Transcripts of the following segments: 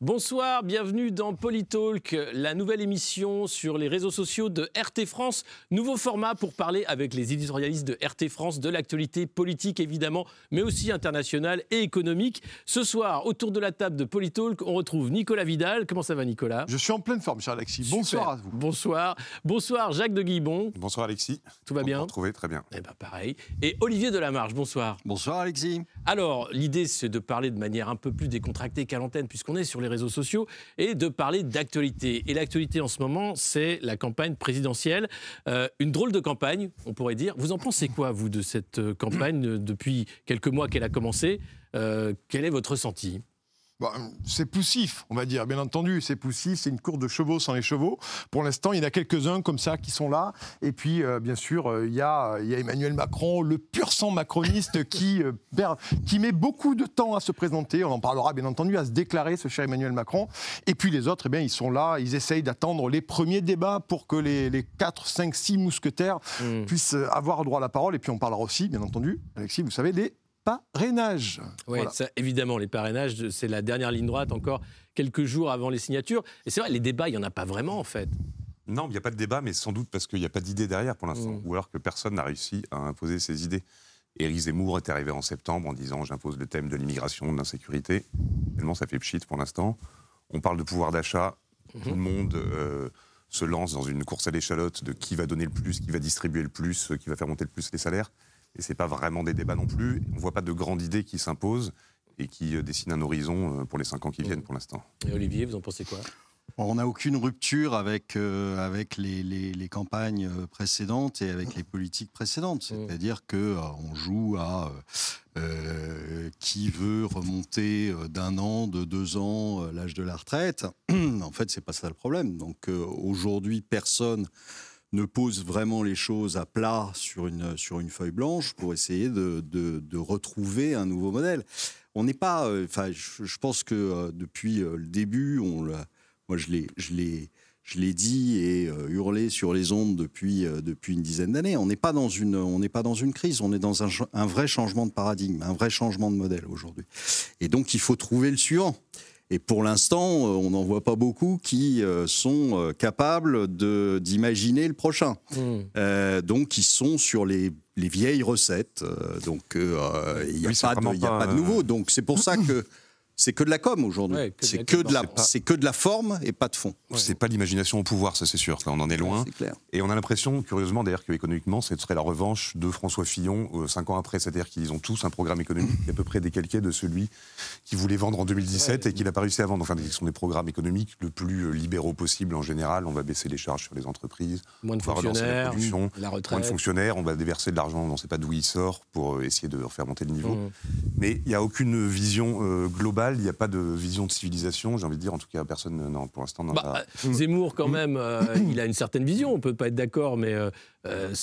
Bonsoir, bienvenue dans Polytalk, la nouvelle émission sur les réseaux sociaux de RT France. Nouveau format pour parler avec les éditorialistes de RT France de l'actualité politique évidemment, mais aussi internationale et économique. Ce soir, autour de la table de Polytalk, on retrouve Nicolas Vidal. Comment ça va Nicolas? Je suis en pleine forme, cher Alexis. Bonsoir à vous. Bonsoir. Bonsoir Jacques de Guibon. Bonsoir Alexis. Tout va bien Trouvé très bien. Eh ben pareil. Et Olivier Delamarche, bonsoir. Bonsoir Alexis. Alors, l'idée c'est de parler de manière un peu plus décontractée qu'à l'antenne puisqu'on est sur les réseaux sociaux et de parler d'actualité. Et l'actualité en ce moment, c'est la campagne présidentielle. Euh, une drôle de campagne, on pourrait dire. Vous en pensez quoi, vous, de cette euh, campagne euh, depuis quelques mois qu'elle a commencé? Quel est votre ressenti? Bah, c'est poussif, on va dire, bien entendu, c'est poussif, c'est une course de chevaux sans les chevaux. Pour l'instant, il y en a quelques-uns comme ça qui sont là. Et puis, euh, bien sûr, euh, il y, a, Emmanuel Macron, le pur sang macroniste qui, euh, qui met beaucoup de temps à se présenter. On en parlera, bien entendu, à se déclarer, ce cher Emmanuel Macron. Et puis les autres, eh bien, ils sont là, ils essayent d'attendre les premiers débats pour que les, les 4, 5, 6 mousquetaires mmh. puissent avoir droit à la parole. Et puis on parlera aussi, bien entendu, Alexis, vous savez, des parrainages. Oui, évidemment, les parrainages, c'est la dernière ligne droite encore quelques jours avant les signatures. Et c'est vrai, les débats, il n'y en a pas vraiment en fait. Non, il n'y a pas de débat, mais sans doute parce qu'il n'y a pas d'idée derrière pour l'instant, mm. ou alors que personne n'a réussi à imposer ses idées. Éric Zemmour est arrivé en septembre en disant j'impose le thème de l'immigration, de l'insécurité. Tellement ça fait pchit pour l'instant. On parle de pouvoir d'achat. Mm-hmm. Tout le monde euh, se lance dans une course à l'échalote de qui va donner le plus, qui va distribuer le plus, qui va faire monter le plus les salaires et c'est pas vraiment des débats non plus. On voit pas de grande idée qui s'impose et qui euh, dessine un horizon euh, pour les cinq ans qui viennent pour l'instant. Et Olivier, vous en pensez quoi? On n'a aucune rupture avec, euh, avec les, les, campagnes précédentes et avec les politiques précédentes. Mm. C'est-à-dire qu'on joue à qui veut remonter d'un an, de deux ans l'âge de la retraite. en fait, c'est pas ça le problème. Donc aujourd'hui, personne ne pose vraiment les choses à plat sur une, sur une feuille blanche pour essayer de, de, retrouver un nouveau modèle. On n'est pas. Euh, enfin, je, pense que euh, depuis euh, le début, moi, je l'ai. Dit et hurlé sur les ondes depuis, depuis une dizaine d'années. On n'est pas, dans une, pas dans une crise, on est dans un, un vrai changement de paradigme, un vrai changement de modèle aujourd'hui. Et donc, il faut trouver le suivant. Et pour l'instant, euh, on n'en voit pas beaucoup qui euh, sont euh, capables d'imaginer le prochain. Hmm. donc, ils sont sur les, vieilles recettes. donc, il n'y a, pas de, a pas de nouveau. Donc, c'est pour ça que c'est que de la com aujourd'hui. c'est que de la, c'est que de la forme et pas de fond. C'est pas l'imagination au pouvoir, ça c'est sûr. on en est loin. clair. Et on a l'impression, curieusement d'ailleurs, qu'économiquement, ce serait la revanche de François Fillon euh, cinq ans après. C'est-à-dire qu'ils ont tous un programme économique qui est à peu près décalqué de celui qu'ils voulaient vendre en 2017 et qu'il n'a pas réussi à vendre. Enfin, ce sont des programmes économiques le plus euh, libéraux possible en général. On va baisser les charges sur les entreprises, moins de fonctionnaires, la, production, la retraite. moins de fonctionnaires. On va déverser de l'argent, on ne sait pas d'où il sort pour euh, essayer de faire monter le niveau. Mmh. Mais il n'y a aucune vision globale. Il n'y a pas de vision de civilisation, j'ai envie de dire, en tout cas, personne, non, pour l'instant, n'en bah, a. Zemmour, quand même, euh, il a une certaine vision, on peut pas être d'accord, mais euh, euh,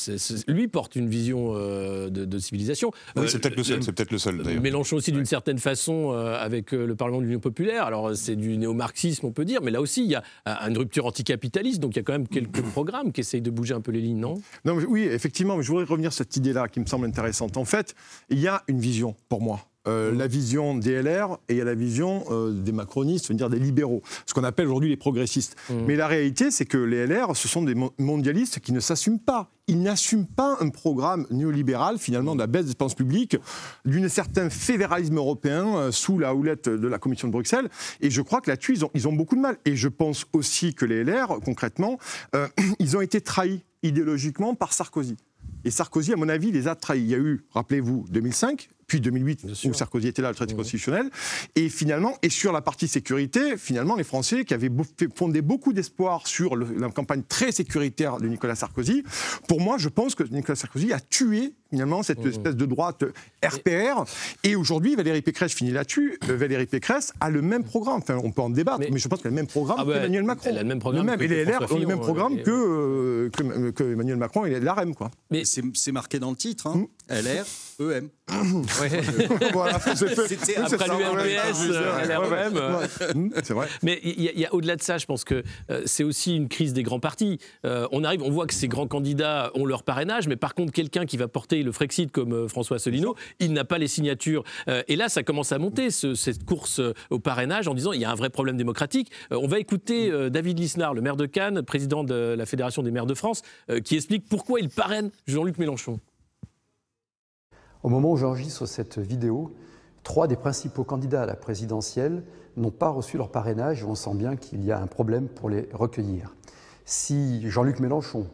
lui porte une vision de, civilisation. Oui, c'est peut-être le seul, c'est peut-être le seul, d'ailleurs. Mélenchon aussi, d'une certaine façon, avec le Parlement de l'Union populaire, alors c'est du néo-marxisme, on peut dire, mais là aussi, il y a une rupture anticapitaliste, donc il y a quand même quelques programmes qui essayent de bouger un peu les lignes, non? Non, oui, effectivement, mais je voudrais revenir sur cette idée-là qui me semble intéressante. En fait, il y a une vision, pour moi, euh, la vision des LR et il y a la vision euh, des macronistes, dire des libéraux, ce qu'on appelle aujourd'hui les progressistes. Mmh. Mais la réalité, c'est que les LR, ce sont des mondialistes qui ne s'assument pas. Ils n'assument pas un programme néolibéral, finalement, de la baisse des dépenses publiques, d'un certain fédéralisme européen euh, sous la houlette de la Commission de Bruxelles. Et je crois que là-dessus, ils ont, ils ont, beaucoup de mal. Et je pense aussi que les LR, concrètement, ils ont été trahis idéologiquement par Sarkozy. Et Sarkozy, à mon avis, les a trahis. Il y a eu, rappelez-vous, 2005, puis 2008, où Sarkozy était là, le traité constitutionnel. Et finalement, et sur la partie sécurité, finalement, les Français qui avaient fondé beaucoup d'espoir sur la campagne très sécuritaire de Nicolas Sarkozy, pour moi, je pense que Nicolas Sarkozy a tué finalement cette mmh. espèce de droite RPR. Et aujourd'hui, Valérie Pécresse, je finis là-dessus, euh, Valérie Pécresse a le même programme. Enfin, on peut en débattre, mais, je pense qu'elle a le même programme ah qu'Emmanuel Macron. Elle a le même programme. et les LR ont le même programme que, euh, que, Emmanuel Macron et l'AREM. Quoi. Mais c'est marqué dans le titre, hein. Mmh. LR, EM. C'était après l'UMPS, LREM. C'est vrai. Mais il y a, au-delà de ça, je pense que euh, c'est aussi une crise des grands partis. on arrive, on voit que ces grands candidats ont leur parrainage, mais par contre, quelqu'un qui va porter le Frexit comme François Asselineau, il n'a pas les signatures. et là, ça commence à monter, cette course au parrainage, en disant il y a un vrai problème démocratique. on va écouter David Lisnard, le maire de Cannes, président de la Fédération des maires de France, qui explique pourquoi il parraine Jean-Luc Mélenchon. Au moment où j'enregistre cette vidéo, trois des principaux candidats à la présidentielle n'ont pas reçu leur parrainage et on sent bien qu'il y a un problème pour les recueillir. Si Jean-Luc Mélenchon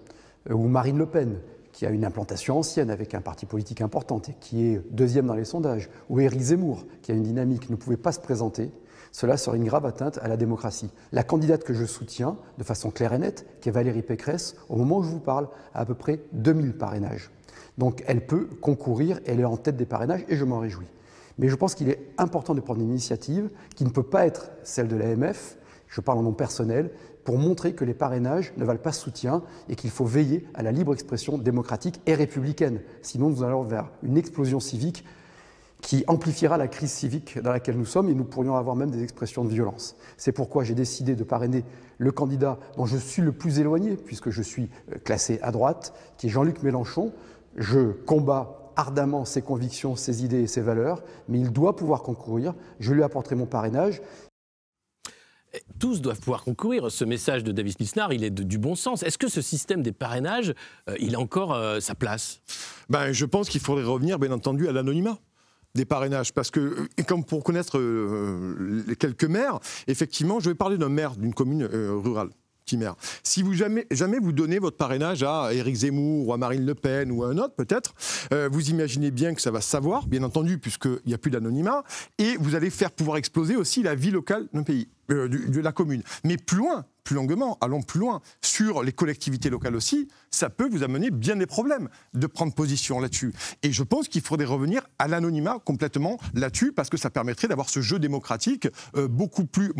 euh, ou Marine Le Pen, qui a une implantation ancienne avec un parti politique important et qui est deuxième dans les sondages, ou Éric Zemmour, qui a une dynamique, ne pouvait pas se présenter, cela serait une grave atteinte à la démocratie. La candidate que je soutiens, de façon claire et nette, qui est Valérie Pécresse, au moment où je vous parle, a à peu près 2000 parrainages. Donc elle peut concourir, elle est en tête des parrainages et je m'en réjouis. Mais je pense qu'il est important de prendre une initiative qui ne peut pas être celle de l'AMF, je parle en nom personnel, pour montrer que les parrainages ne valent pas soutien et qu'il faut veiller à la libre expression démocratique et républicaine. Sinon, nous allons vers une explosion civique qui amplifiera la crise civique dans laquelle nous sommes et nous pourrions avoir même des expressions de violence. C'est pourquoi j'ai décidé de parrainer le candidat dont je suis le plus éloigné, puisque je suis euh, classé à droite, qui est Jean-Luc Mélenchon. Je combats ardemment ses convictions, ses idées et ses valeurs, mais il doit pouvoir concourir. Je lui apporterai mon parrainage. Tous doivent pouvoir concourir. Ce message de David Lisnard, il est du bon sens. Est-ce que ce système des parrainages, euh, il a encore euh, sa place? Ben, Je pense qu'il faudrait revenir, bien entendu, à l'anonymat des parrainages parce que comme pour connaître euh, les quelques maires effectivement je vais parler d'un maire d'une commune rurale si vous jamais, jamais vous donnez votre parrainage à Éric Zemmour ou à Marine Le Pen ou à un autre peut-être, vous imaginez bien que ça va savoir, bien entendu, puisqu'il n'y a plus d'anonymat, et vous allez faire pouvoir exploser aussi la vie locale d'un pays, euh, de la commune. Mais plus loin, plus longuement, allons plus loin, sur les collectivités locales aussi, ça peut vous amener bien des problèmes de prendre position là-dessus. Et je pense qu'il faudrait revenir à l'anonymat complètement là-dessus, parce que ça permettrait d'avoir ce jeu démocratique euh, beaucoup plus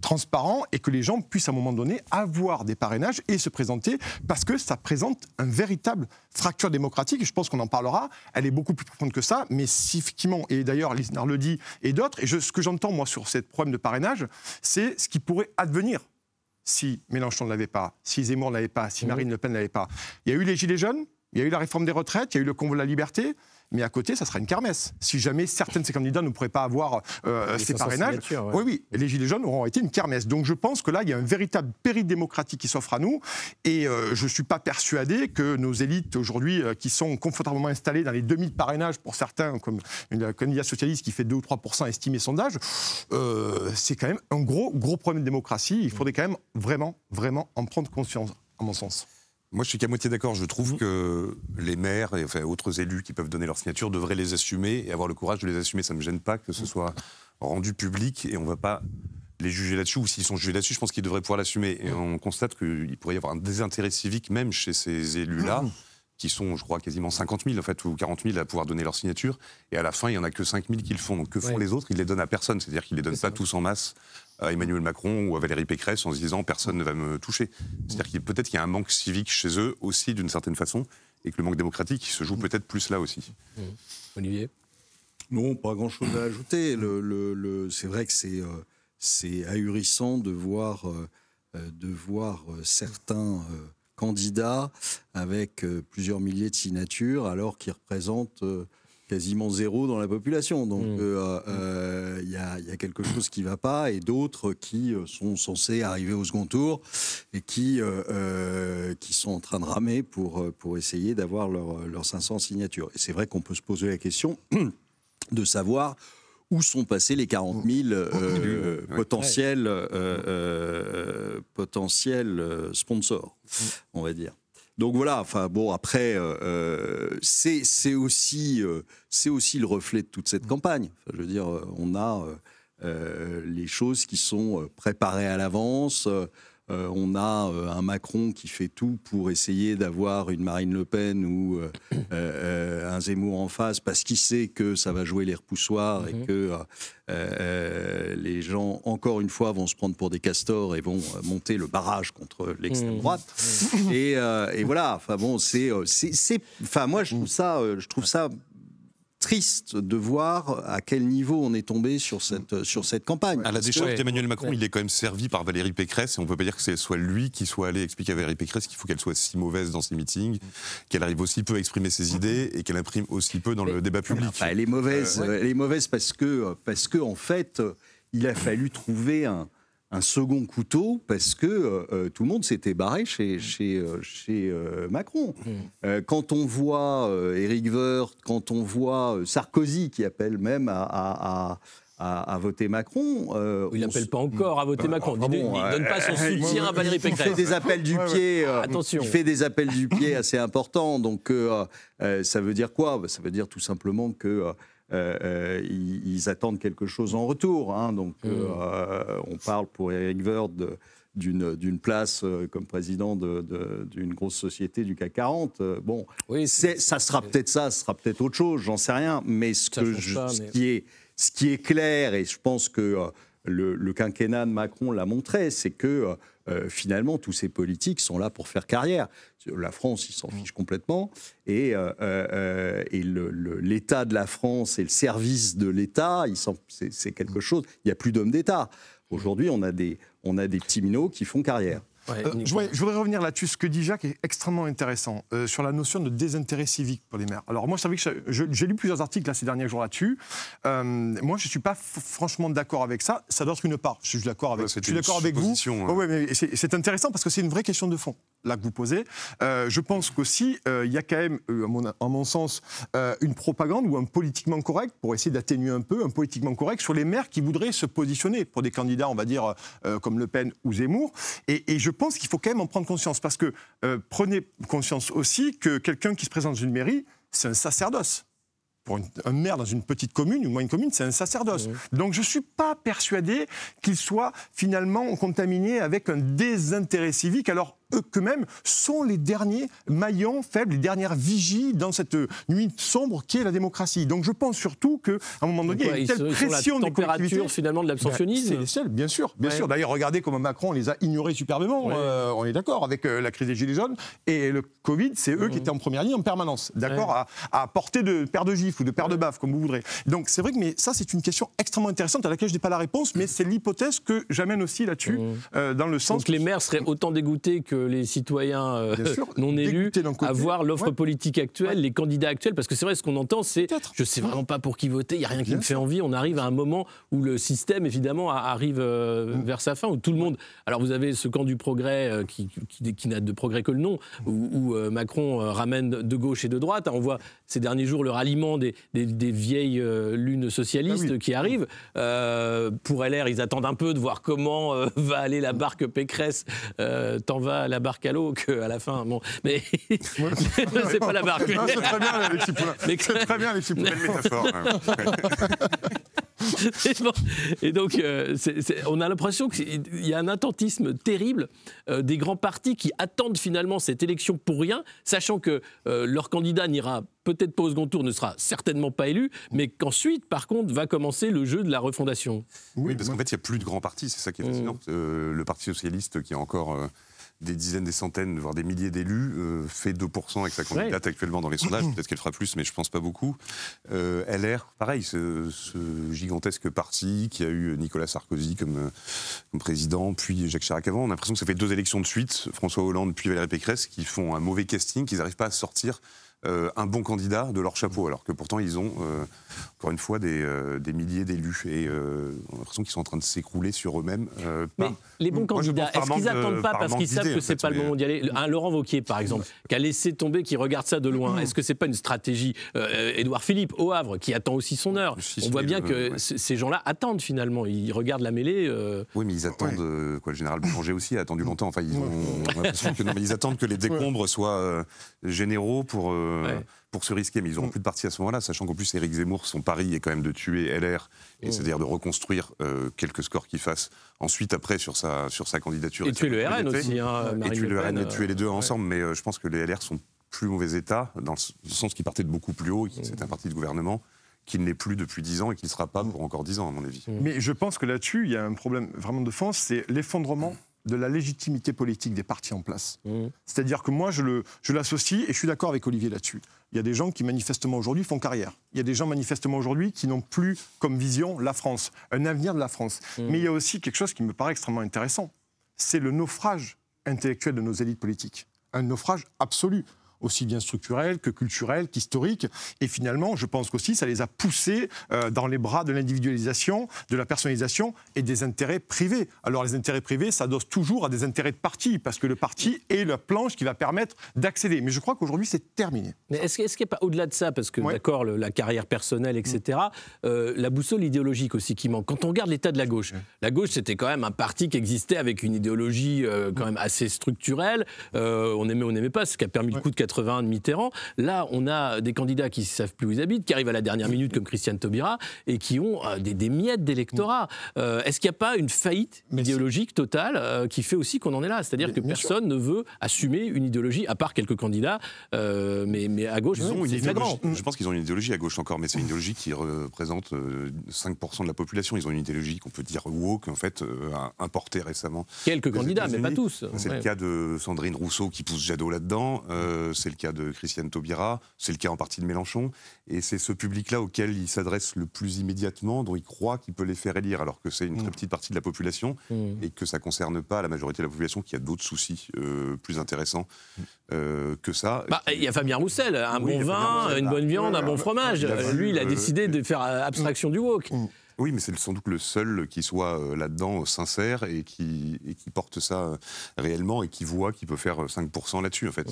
transparent et que les gens puissent à un moment donné avoir des parrainages et se présenter, parce que ça présente un véritable fracture démocratique, je pense qu'on en parlera, elle est beaucoup plus profonde que ça, mais si effectivement, et d'ailleurs Lisnard le dit, et d'autres, et ce que j'entends moi sur ce problème de parrainage, c'est ce qui pourrait advenir si Mélenchon ne l'avait pas, si Zemmour ne l'avait pas, si mmh. Marine Le Pen ne l'avait pas. Il y a eu les Gilets jaunes, il y a eu la réforme des retraites, il y a eu le convoi de la liberté mais à côté, ça sera une kermesse. Si jamais certains de ces candidats ne pourraient pas avoir euh, ces parrainages, oui, oui, les Gilets jaunes auront été une kermesse. Donc je pense que là, il y a un véritable péril démocratique qui s'offre à nous, et euh, je ne suis pas persuadé que nos élites aujourd'hui, euh, qui sont confortablement installées dans les 2000 parrainages pour certains, comme une candidat socialiste qui fait 2 ou 3% estimé sondage, c'est quand même un gros, gros problème de démocratie. Il faudrait quand même vraiment, vraiment en prendre conscience, à mon sens. Moi, je suis qu'à moitié d'accord. Je trouve mmh. que les maires et enfin, autres élus qui peuvent donner leur signature devraient les assumer et avoir le courage de les assumer. Ça ne me gêne pas que ce mmh. soit rendu public et on ne va pas les juger là-dessus, ou s'ils sont jugés là-dessus, je pense qu'ils devraient pouvoir l'assumer. Et on constate qu'il pourrait y avoir un désintérêt civique même chez ces élus-là, qui sont, je crois, quasiment 50 000 en fait, ou 40 000 à pouvoir donner leur signature. Et à la fin, il n'y en a que 5 000 qui le font. Donc que font les autres? Ils les donnent à personne. C'est-à-dire qu'ils les donnent pas tous en masse à Emmanuel Macron ou à Valérie Pécresse en se disant personne ne va me toucher. C'est-à-dire qu'il peut-être qu'il y a un manque civique chez eux aussi d'une certaine façon et que le manque démocratique se joue peut-être plus là aussi. Mmh. Olivier? Non, pas grand-chose à ajouter. Le, c'est vrai que c'est, euh, c'est ahurissant de voir, euh, de voir euh, certains candidats avec plusieurs milliers de signatures alors qu'ils représentent quasiment zéro dans la population. Donc mmh. euh, euh, il y, a quelque chose qui ne va pas et d'autres qui euh, sont censés arriver au second tour et qui, qui sont en train de ramer pour, pour essayer d'avoir leurs leur 500 signatures. Et c'est vrai qu'on peut se poser la question de savoir où sont passés les 40 000 potentiels, potentiels sponsors, on va dire. Donc voilà, enfin bon, après, euh, euh, c'est aussi, euh, c'est aussi le reflet de toute cette campagne. je veux dire, on a les choses qui sont préparées à l'avance. Euh, on a euh, un Macron qui fait tout pour essayer d'avoir une Marine Le Pen ou euh, un Zemmour en face parce qu'il sait que ça va jouer les repoussoirs et mhm. que les gens, encore une fois, vont se prendre pour des castors et vont monter le barrage contre l'extrême mhm. droite. Et, voilà, enfin bon, c'est, enfin moi je trouve ça, je trouve ça triste de voir à quel niveau on est tombé sur cette, sur cette campagne. À la décharge d'Emmanuel Macron, Ouais. il est quand même servi par Valérie Pécresse et on ne peut pas dire que ce soit lui qui soit allé expliquer à Valérie Pécresse qu'il faut qu'elle soit si mauvaise dans ses meetings, qu'elle arrive aussi peu à exprimer ses idées et qu'elle imprime aussi peu dans le débat public. Enfin, elle est mauvaise. Euh, Elle est mauvaise parce que, parce que en fait, il a fallu trouver un, un second couteau parce que euh, euh, tout le monde s'était barré chez, chez, euh, chez euh, Macron. Euh, quand on voit Éric Woerth, quand on voit Sarkozy qui appelle même à, à- à- à- à voter Macron, euh, Il n'appelle pas encore à voter Macron. ah Il bon, ne donne pas son euh, soutien à Valérie il fait Pécresse. des appels du pied. Attention. Il fait des appels du pied assez importants. Donc, ça veut dire quoi? Bah, Ça veut dire tout simplement que. Euh, euh, ils, ils attendent quelque chose en retour. hein. Donc, Mm. euh, on parle pour Eric de- d'une place comme président de- de- d'une grosse société du CAC 40. Euh, Bon, Oui, ça sera peut-être ça, ce sera peut-être autre chose, j'en sais rien. Mais ce, Ça que change je- pas, ce mais- qui est, ce qui est clair, et je pense que le, quinquennat de Macron l'a montré, c'est que euh, euh, finalement, tous ces politiques sont là pour faire carrière. La France, ils s'en fichent complètement. Et, euh, l'État de la France et le service de l'État, c'est quelque chose. Il n'y a plus d'hommes d'État. Aujourd'hui, on a des, on a des petits minots qui font carrière. Ouais, Euh, je, voudrais, je voudrais revenir là-dessus. Ce que dit Jacques est extrêmement intéressant euh, sur la notion de désintérêt civique pour les maires. Alors moi, je que j'ai lu plusieurs articles là, ces derniers jours là-dessus. Euh, moi, je ne suis pas franchement d'accord avec ça. Ça doit être une part. Je suis d'accord avec, Ouais, c'est je suis une d'accord avec vous. hein. Ouais, mais c'est intéressant parce que c'est une vraie question de fond là que vous posez. Euh, je pense qu'aussi, euh, il y a quand même, euh, à, mon, à mon sens, euh, une propagande ou un politiquement correct, pour essayer d'atténuer un peu, un politiquement correct sur les maires qui voudraient se positionner pour des candidats, on va dire, comme Le Pen ou Zemmour. Et, et je pense qu'il faut quand même en prendre conscience parce que prenez conscience aussi que quelqu'un qui se présente dans une mairie, c'est un sacerdoce. Pour une- un maire dans une petite commune, une moyenne commune, c'est un sacerdoce. Donc je ne suis pas persuadé qu'il soit finalement contaminé avec un désintérêt civique, alors qu'eux-mêmes sont les derniers maillons faibles, les dernières vigies dans cette nuit sombre qui est la démocratie. Donc je pense surtout qu'à un moment donné, il y a une telle pression la des collectivités. température finalement de Ben, l'abstentionnisme. c'est les seuls, bien sûr. Bien Ouais. sûr. D'ailleurs, regardez comment Macron les a ignorés superbement. Ouais. euh, on est d'accord avec euh, la crise des Gilets jaunes. Et le Covid, c'est eux qui étaient en première ligne en permanence. D'accord à, à portée de paire de gifles ou de paire de baffes, comme vous voudrez. Donc, c'est vrai que mais ça, c'est une question extrêmement intéressante à laquelle je n'ai pas la réponse, mais c'est l'hypothèse que j'amène aussi là-dessus, euh, dans le sens. Donc les maires seraient autant dégoûtés que les citoyens euh, non élus à voir l'offre Ouais. politique actuelle, les candidats actuels, parce que c'est vrai, ce qu'on entend, c'est je sais vraiment pas pour qui voter, il y a rien qui Bien me fait envie. On arrive à un moment où le système, évidemment, arrive euh, Mm. vers sa fin, où tout le monde. Alors vous avez ce camp du progrès euh, qui, qui- qui n'a de progrès que le nom, où, où, Macron ramène de gauche et de droite. On voit ces derniers jours le ralliement des, des- des vieilles lunes socialistes Ah oui. qui arrivent. Pour LR, ils attendent un peu de voir comment va aller la barque Pécresse. Tant va la barque à l'eau qu'à la fin. Bon, mais c'est pas la barque. Non, c'est très bien, Alexis Poulain. Mais- C'est très bien, Alexis Poulain. Métaphore. Et bon, Et donc, euh, c'est- c'est- on a l'impression qu'il y a un attentisme terrible euh, des grands partis qui attendent finalement cette élection pour rien, sachant que euh, leur candidat n'ira peut-être pas au second tour, ne sera certainement pas élu, mais qu'ensuite, par contre, va commencer le jeu de la refondation. Oui, parce qu'en fait, il n'y a plus de grands partis, c'est ça qui est fascinant. Mm. Euh, le Parti socialiste, qui a encore euh, des dizaines, des centaines, voire des milliers d'élus, euh, fait 2% avec sa candidate actuellement dans les sondages. Peut-être qu'elle fera plus, mais je ne pense pas beaucoup. Euh, LR, pareil, ce, ce gigantesque parti qui a eu Nicolas Sarkozy comme, euh, comme président, puis Jacques Chirac avant. On a l'impression que ça fait deux élections de suite, François Hollande puis Valérie Pécresse, qui font un mauvais casting, qu'ils n'arrivent pas à sortir euh, un bon candidat de leur chapeau, alors que pourtant ils ont, euh, encore une fois, des, euh, des milliers d'élus. Et on a l'impression qu'ils sont en train de s'écrouler sur eux-mêmes. Mais les bons Moi, candidats, est-ce qu'ils n'attendent pas par parce qu'ils savent que c'est pas le moment d'y aller Un Laurent Wauquiez, par exemple, qui a laissé tomber, qui regarde ça de loin. Est-ce que c'est pas une stratégie Édouard Philippe, au Havre, qui attend aussi son heure? On voit bien que ouais. ces gens-là attendent finalement. Ils regardent la mêlée. Oui, mais ils attendent. quoi, le général Boulanger aussi a attendu longtemps. Enfin, ils, ont, on a que non, mais ils attendent que les décombres soient généraux pour, euh, Ouais. pour se risquer. Mais ils n'auront plus de parti à ce moment-là, sachant qu'en plus, Éric Zemmour, son pari est quand même de tuer LR, et c'est-à-dire de reconstruire euh, quelques scores qu'il fasse ensuite, après, sur sa, sur sa candidature. Et tuer le RN aussi. hein, Et tuer le RN et tuer les deux euh, ensemble. Mais euh, je pense que les LR sont plus mauvais état, dans le sens qu'ils partaient de beaucoup plus haut, et que c'est un parti de gouvernement qui ne l'est plus depuis 10 ans et qui ne sera pas pour encore 10 ans, à mon avis. Mais je pense que là-dessus, il y a un problème vraiment de fond, c'est l'effondrement de la légitimité politique des partis en place. Mmh. C'est-à-dire que moi, je le- je l'associe, et je suis d'accord avec Olivier là-dessus. il y a des gens qui manifestement aujourd'hui font carrière. Il y a des gens manifestement aujourd'hui qui n'ont plus comme vision la France, un avenir de la France. Mmh. Mais il y a aussi quelque chose qui me paraît extrêmement intéressant. C'est le naufrage intellectuel de nos élites politiques. Un naufrage absolu aussi bien structurel que culturel, qu'historique. Et finalement, je pense qu'aussi, ça les a poussés euh, dans les bras de l'individualisation, de la personnalisation et des intérêts privés. Alors, les intérêts privés s'adossent toujours à des intérêts de parti, parce que le parti est la planche qui va permettre d'accéder. Mais je crois qu'aujourd'hui, c'est terminé. Mais est-ce est qu'il n'y a pas au-delà de ça, parce que Ouais. d'accord, le- la carrière personnelle, etc., euh, la boussole idéologique aussi qui manque. Quand on regarde l'état de la gauche, la gauche c'était quand même un parti qui existait avec une idéologie euh, quand même assez structurelle. Euh, on aimait, on n'aimait pas, ce qui a permis le coup de 81 de Mitterrand. Là, on a des candidats qui ne savent plus où ils habitent, qui arrivent à la dernière minute comme Christiane Taubira et qui ont euh, des, des miettes d'électorat. Euh, est-ce qu'il n'y a pas une faillite Mais idéologique totale euh, qui fait aussi qu'on en est là? C'est-à-dire que sûr. personne ne veut assumer une idéologie, à part quelques candidats, euh, mais, mais à gauche, Ils ont une c'est flagrant. idéologie- je pense qu'ils ont une idéologie à gauche encore, mais c'est une idéologie qui représente euh, 5% de la population. Ils ont une idéologie qu'on peut dire woke, en fait, euh, importée récemment. Quelques candidats, mais pas tous. C'est Ouais. le cas de Sandrine Rousseau qui pousse Jadot là-dedans, euh, c'est le cas de Christiane Taubira, c'est le cas en partie de Mélenchon, et c'est ce public-là auquel il s'adresse le plus immédiatement, dont il croit qu'il peut les faire élire, alors que c'est une très petite partie de la population, Mm. et que ça ne concerne pas la majorité de la population qui a d'autres soucis euh, plus intéressants euh, que ça. Bah, Il y a Fabien Roussel, un Oui, bon vin, Roussel, une là. bonne viande, un bon fromage. Lui, il a euh, décidé de faire euh, abstraction du woke. Oui, mais c'est sans doute le seul qui soit euh, là-dedans euh, sincère et qui, et qui porte ça euh, réellement et qui voit qu'il peut faire euh, 5% là-dessus, en fait.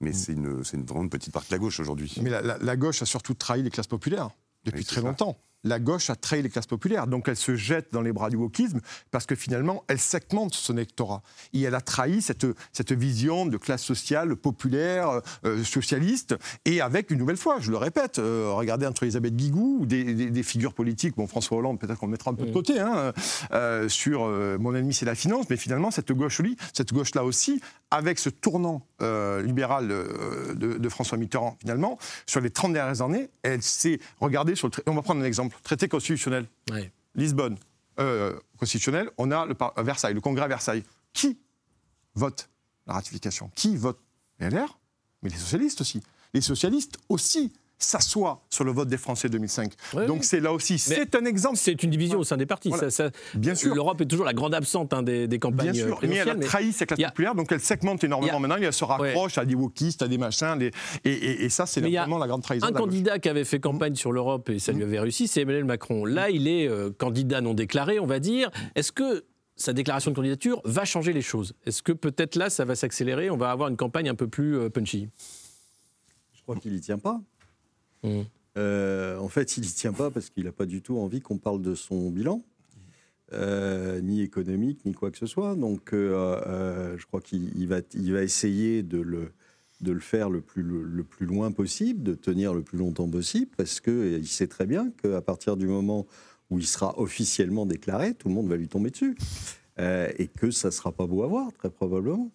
Mais c'est une, une, vraiment une petite partie de la gauche aujourd'hui. Mais la, la- la gauche a surtout trahi les classes populaires depuis Oui, très ça. longtemps. La gauche a trahi les classes populaires, donc elle se jette dans les bras du wokisme parce que finalement elle segmente son électorat. Et elle a trahi cette, cette vision de classe sociale populaire, euh, socialiste, et avec une nouvelle fois, je le répète, euh, regardez entre Elisabeth Guigou ou des, des- des figures politiques, bon François Hollande peut-être qu'on le mettra un peu de côté, hein, euh, sur euh, mon ennemi c'est la finance, mais finalement cette gauche-là, cette gauche-là aussi, avec ce tournant libéral de, de François Mitterrand, finalement, sur les 30 dernières années, elle s'est regardée sur le... On va prendre un exemple. Traité constitutionnel. Lisbonne. Euh, constitutionnel, on a le par- Versailles, le congrès à Versailles. Qui vote la ratification? Qui vote? Les LR, mais les socialistes aussi. Les socialistes aussi s'assoient sur le vote des Français 2005. Ouais, Donc c'est là aussi, c'est un exemple. C'est une division au sein des partis. Voilà. Ça- ça- Bien sûr. L'Europe est toujours la grande absente hein, des, des campagnes Bien euh, sûr, mais elle a trahi ses classes il y a- populaires, donc elle segmente énormément a- maintenant, elle se raccroche à des wokistes, à des machins, des- et, et- et ça, c'est vraiment la grande trahison. Un de la gauche. candidat qui avait fait campagne sur l'Europe et ça lui avait réussi, c'est Emmanuel Macron. Là, il est euh, candidat non déclaré, on va dire. Est-ce que sa déclaration de candidature va changer les choses? Est-ce que peut-être là, ça va s'accélérer On va avoir une campagne un peu plus euh, punchy? Je crois qu'il n'y tient pas. Mm. Euh, en fait, il n'y tient pas parce qu'il n'a pas du tout envie qu'on parle de son bilan, euh, ni économique, ni quoi que ce soit. Donc, euh, je crois qu'il il va, essayer de le, faire le plus, le plus loin possible, de tenir le plus longtemps possible, parce qu'il sait très bien qu'à partir du moment où il sera officiellement déclaré, tout le monde va lui tomber dessus. Euh, et que ça ne sera pas beau à voir, très probablement.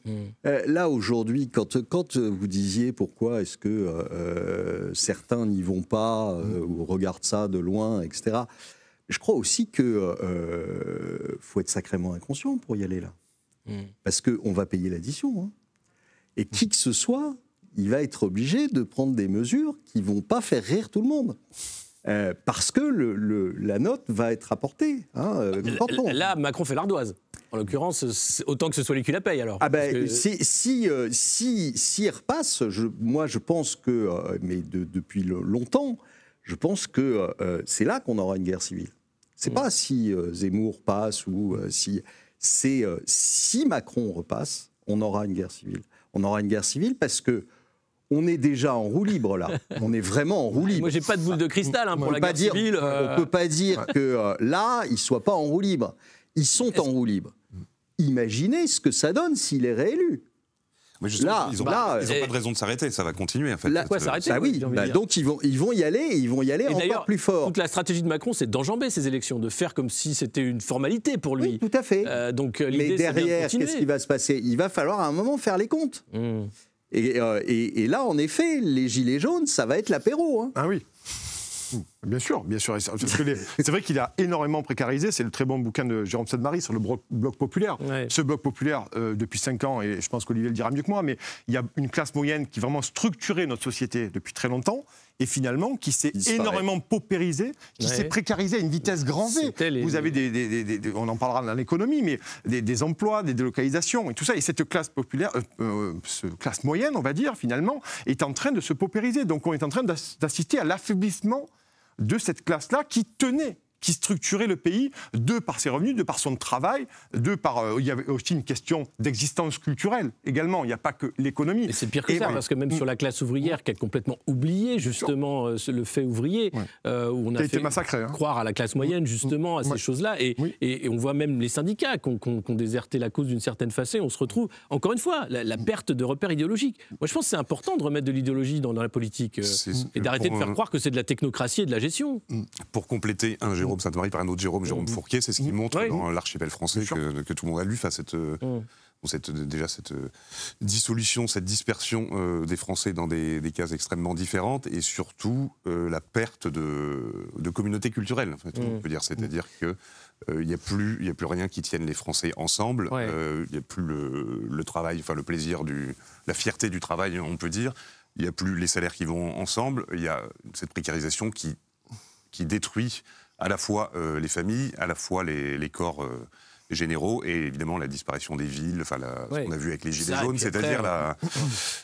Euh, là, aujourd'hui, quand, quand vous disiez pourquoi est-ce que euh, certains n'y vont pas euh, ou regardent ça de loin, etc., je crois aussi qu'il faut être sacrément inconscient pour y aller là. Mm. Parce qu'on va payer l'addition. hein. Et qui que ce soit, il va être obligé de prendre des mesures qui vont pas faire rire tout le monde. Euh, parce que le- le- la note va être apportée. hein, euh, Là, Macron fait l'ardoise. En l'occurrence, autant que ce soit lui qui la paye alors. Ah ben, que- si, si, euh, si, si elle repasse, je, moi je pense que, mais de- depuis longtemps, je pense que c'est là qu'on aura une guerre civile. C'est pas si Zemmour passe ou si. C'est si Macron repasse, on aura une guerre civile. On aura une guerre civile parce que on est déjà en roue libre là. on est vraiment en roue libre. Moi, j'ai pas de boule de cristal hein, On pour peut la pas guerre dire, civile. euh, On peut pas dire que euh, là, ils soient pas en roue libre. Ils sont en roue libre. Imaginez ce que ça donne s'il est réélu. Mais justement, Là, ils n'ont là, pas, ils ont euh, pas de raison de s'arrêter, ça va continuer en fait. Là- Quoi, s'arrêter Bah oui, bah donc ils vont, ils vont y aller, et ils vont y aller Et encore plus fort. Toute la stratégie de Macron, c'est d'enjamber ces élections, de faire comme si c'était une formalité pour lui. Oui, tout à fait. Euh, donc Mais derrière, qu'est-ce qui va se passer? Il va falloir à un moment faire les comptes. Mmh. Et, euh, et- et là, en effet, les gilets jaunes, ça va être l'apéro. hein. Ah oui. Bien sûr, bien sûr. C'est vrai qu'il a énormément précarisé. C'est le très bon bouquin de Jérôme Sademarie sur le bloc populaire. Ce bloc populaire, euh, depuis 5 ans, et je pense qu'Olivier le dira mieux que moi, mais il y a une classe moyenne qui vraiment structuré notre société depuis très longtemps et finalement qui s'est énormément paupérisé, qui s'est précarisé à une vitesse grand V. Vous avez des, on en parlera dans l'économie, mais des, emplois, des délocalisations et tout ça. Et cette classe populaire, euh, euh, ce classe moyenne, on va dire, finalement, est en train de se paupériser. Donc on est en train d'assister à l'affaiblissement de cette classe-là qui tenait qui structurait le pays, de par ses revenus, de par son travail, de par. Euh, il y avait aussi une question d'existence culturelle également. Il n'y a pas que l'économie. Et c'est pire que ça, parce que même mm. sur la classe ouvrière, qui a complètement oublié justement euh, le fait ouvrier, euh, où on a, fait massacré, hein. croire à la classe moyenne justement à ces choses-là, et, et, on voit même les syndicats qui ont, déserté la cause d'une certaine façon. On se retrouve encore une fois la, perte de repères idéologiques. Moi, je pense que c'est important de remettre de l'idéologie dans, la politique et d'arrêter de faire croire que c'est de la technocratie et de la gestion. Pour compléter un Jérôme Sainte-Marie par un autre Jérôme, Jérôme mmh. Fourquier. C'est ce qui montre dans l'archipel français que, tout le monde a lu cette, mmh. cette, déjà cette euh, dissolution, cette dispersion euh, des Français dans des, cases extrêmement différentes et surtout euh, la perte de, de communauté culturelle, en fait, on mmh. peut dire. C'est-à-dire que il n'y a, plus, a plus rien qui tienne les Français ensemble. Il n'y a plus le, le, travail, enfin le plaisir, du, la fierté du travail, on peut dire. Il n'y a plus les salaires qui vont ensemble. Il y a cette précarisation qui, qui détruit à la fois euh, les familles, à la fois les, corps euh, généraux et évidemment la disparition des villes, enfin ce qu'on a vu avec les gilets jaunes, c'est-à-dire la,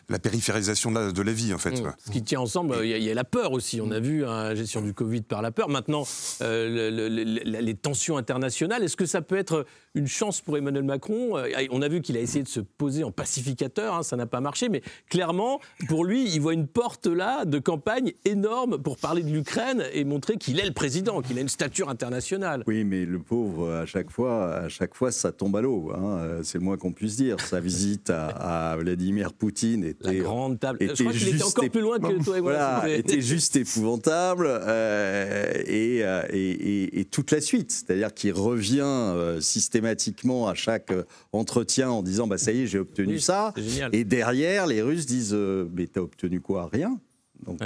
la, périphérisation de la, vie en fait. Mmh. Ce qui tient ensemble, il y, a la peur aussi. On a vu la hein, gestion du Covid par la peur. Maintenant, euh, les tensions internationales, est-ce que ça peut être une chance pour Emmanuel Macron euh, On a vu qu'il a essayé de se poser en pacificateur, hein, ça n'a pas marché, mais clairement, pour lui, il voit une porte là de campagne énorme pour parler de l'Ukraine et montrer qu'il est le président, qu'il a une stature internationale. Oui, mais le pauvre, à chaque fois, chaque fois, ça tombe à l'eau. Hein. C'est le moins qu'on puisse dire. Sa visite à, Vladimir Poutine était. La grande table. Je crois qu'il était encore plus loin que toi et moi. Voilà, était juste épouvantable. Euh, euh, et, et, toute la suite. C'est-à-dire qu'il revient systématiquement à chaque entretien en disant bah, Ça y est, j'ai obtenu ça. Et derrière, les Russes disent Mais t'as obtenu quoi? Rien. Donc,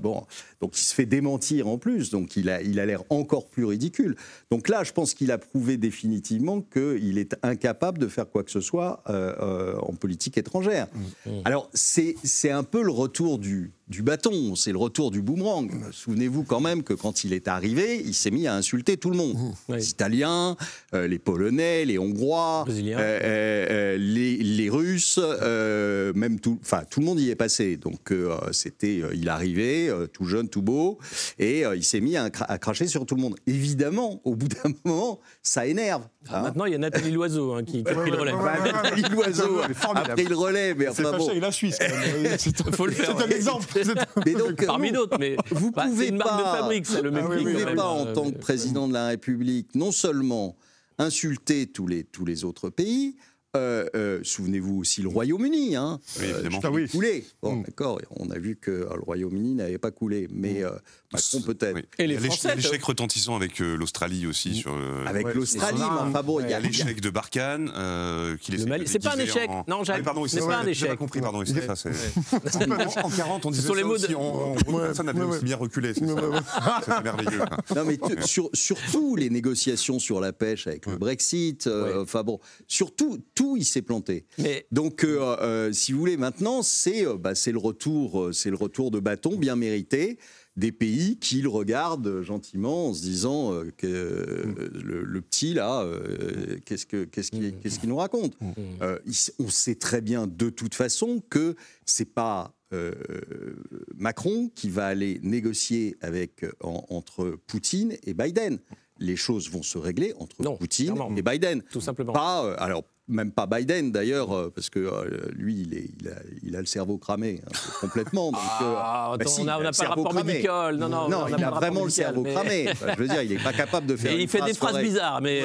bon, donc il se fait démentir en plus, donc il a il a l'air encore plus ridicule. Donc là, je pense qu'il a prouvé définitivement qu'il est incapable de faire quoi que ce soit euh, euh, en politique étrangère. Mmh. Alors c'est un peu le retour du, du bâton, c'est le retour du boomerang. Souvenez-vous quand même que quand il est arrivé, il s'est mis à insulter tout le monde. Mmh. Les Italiens, euh, les Polonais, les Hongrois, les, les, Russes, même tout, enfin tout le monde y est passé. Donc c'était, il arrivait tout jeune, tout beau, et euh, il s'est mis à, cracher sur tout le monde. Évidemment, au bout d'un moment, ça énerve. Ah, hein. Maintenant, il y a Nathalie Loiseau hein, qui, a pris le relais. Nathalie Loiseau a pris le relais, mais enfin bon. La Suisse. Il faut le faire. C'est un exemple. Mais donc, Parmi d'autres, mais vous bah, pouvez pas, de fabrique, ça, le Vous pouvez pas, en tant que président de la République, non seulement insulter tous les, tous les autres pays, euh, euh, souvenez-vous aussi le Royaume-Uni, hein, oui, évidemment. Euh, coulé. Bon, mm. d'accord, on a vu que le Royaume-Uni n'avait pas coulé, mais mm. Macron peut-être. Et les l'échec retentissant avec l'Australie aussi. Mm. Sur, avec l'Australie, mais enfin bon, il y a l'échec de Barkhane, qui C'est pas un échec. Non, ah, pardon, c'est pas un échec. J'ai compris, pardon. C'est ça. En 40, on disait ça aussi. Personne n'avait aussi bien reculé. C'était merveilleux. Non, mais surtout les négociations sur la pêche avec le Brexit. Enfin bon, surtout tout, il s'est planté. Donc, euh, euh, si vous voulez, maintenant, c'est euh, bah, le retour, c'est le retour de bâton bien mérité des pays qui le regardent gentiment en se disant que le, petit là, qu'est-ce qu'il nous raconte? On sait très bien de toute façon que c'est pas Macron qui va aller négocier avec entre Poutine et Biden. Les choses vont se régler entre Poutine et Biden. Tout simplement. Pas, alors même pas Biden d'ailleurs, euh, parce que euh, lui, il, est, il, a, il, a, le cerveau cramé hein, complètement. Donc, ah, euh, bah on n'a pas le rapport médical. Non, non, non il a, vraiment le cerveau cramé. je veux dire, il n'est pas capable de faire. Et il fait des phrases bizarres, mais.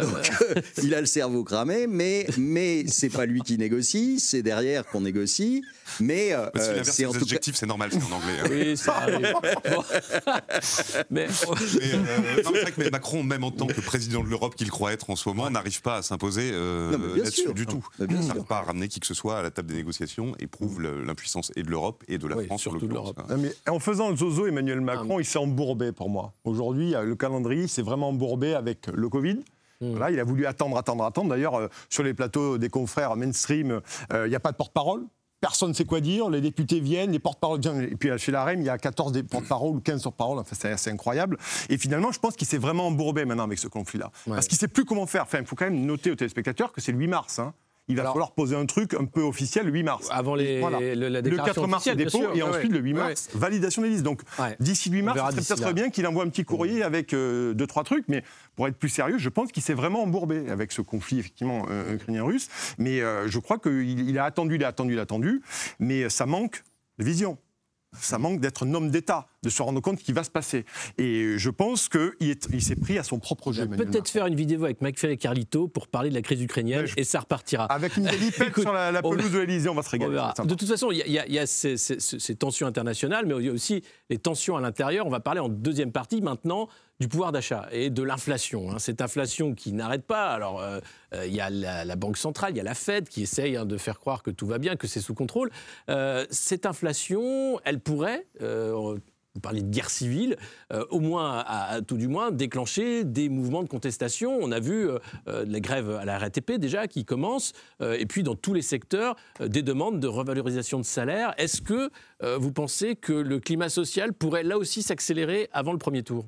donc, il a le cerveau cramé, mais mais c'est pas lui qui négocie, c'est derrière qu'on négocie. Mais euh, Parce qu'il euh, c'est en tout cas. c'est normal, c'est en anglais. hein. Oui, ça arrive. Mais Mais, euh, non, mais c'est vrai que mais Macron, même en tant que président de l'Europe qu'il croit être en ce moment, n'arrive pas à s'imposer euh, Non, là-dessus du tout. Bien Il n'arrive pas à ramener qui que ce soit à la table des négociations et prouve l'impuissance et de l'Europe et de la Oui, France surtout de l'Europe. Non, mais en faisant le zozo, Emmanuel Macron, il s'est embourbé pour moi. Aujourd'hui, euh, le calendrier s'est vraiment embourbé avec le Covid. Voilà, il a voulu attendre, attendre, attendre. D'ailleurs, euh, sur les plateaux des confrères mainstream, euh, il n'y a pas de porte-parole. Personne ne sait quoi dire. Les députés viennent, les porte-paroles viennent. Et puis chez la REM, il y a 14 des porte-paroles ou 15 porte-paroles. Enfin, c'est assez incroyable. Et finalement, je pense qu'il s'est vraiment embourbé maintenant avec ce conflit-là. Parce qu'il ne sait plus comment faire. Enfin, il faut quand même noter aux téléspectateurs que c'est le 8 mars. hein. Il va Alors- falloir poser un truc un peu officiel le 8 mars. Avant les- Voilà. le- la le déclaration 4 mars, dépôt, sûr. et Ouais, ensuite ouais. le 8 mars, validation des listes. Donc d'ici 8 On mars, verra ce serait peut-être bien qu'il envoie un petit courrier avec euh, deux, trois trucs. Mais pour être plus sérieux, je pense qu'il s'est vraiment embourbé avec ce conflit, effectivement, euh, ukrainien-russe. Mais euh, je crois qu'il il a attendu, il a attendu, il a attendu. Mais ça manque de vision. Ça manque d'être un homme d'État, de se rendre compte ce qui va se passer. Et je pense qu'il est- il s'est pris à son propre jeu. peut-être faire une vidéo avec McFay et Carlito pour parler de la crise ukrainienne je- et ça repartira. Avec une Écoute, sur la, pelouse de l'Élysée, on va se régaler. De toute façon, il y a, y ces, ces- ces tensions internationales, mais il y a aussi les tensions à l'intérieur. On va parler en deuxième partie maintenant du pouvoir d'achat et de l'inflation. hein. Cette inflation qui n'arrête pas. Alors, euh, euh, il y a la, la Banque centrale, il y a la Fed qui essaye hein, de faire croire que tout va bien, que c'est sous contrôle. Euh, cette inflation, elle pourrait. euh, vous parlez de guerre civile, euh, au moins, à, tout du moins, déclencher des mouvements de contestation. On a vu euh, euh, la grève à la RATP déjà qui commence, euh, et puis dans tous les secteurs, des demandes de revalorisation de salaire. Est-ce que vous pensez que le climat social pourrait là aussi s'accélérer avant le premier tour?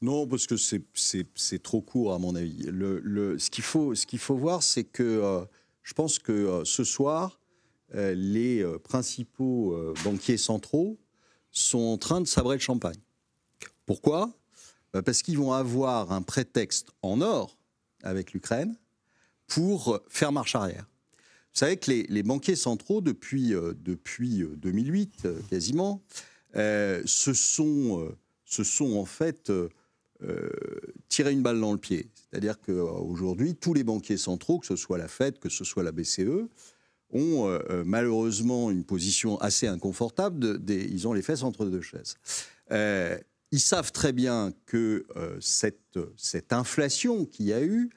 Non, parce que c'est- trop court, à mon avis. Ce qu'il faut, qu'il faut voir, c'est que je pense que ce soir, les principaux banquiers centraux sont en train de sabrer le champagne. Pourquoi? Bah, Parce qu'ils vont avoir un prétexte en or avec l'Ukraine pour euh, faire marche arrière. Vous savez que les, banquiers centraux, depuis, euh, depuis euh, 2008 euh, quasiment, euh, se, sont, euh, se sont en fait euh, euh, tiré une balle dans le pied. C'est-à-dire qu'aujourd'hui, tous les banquiers centraux, que ce soit la Fed, que ce soit la BCE, ont euh, euh, malheureusement une position assez inconfortable. ils ont les fesses entre deux chaises. Euh, ils savent très bien que cette, cette inflation qu'il y a eu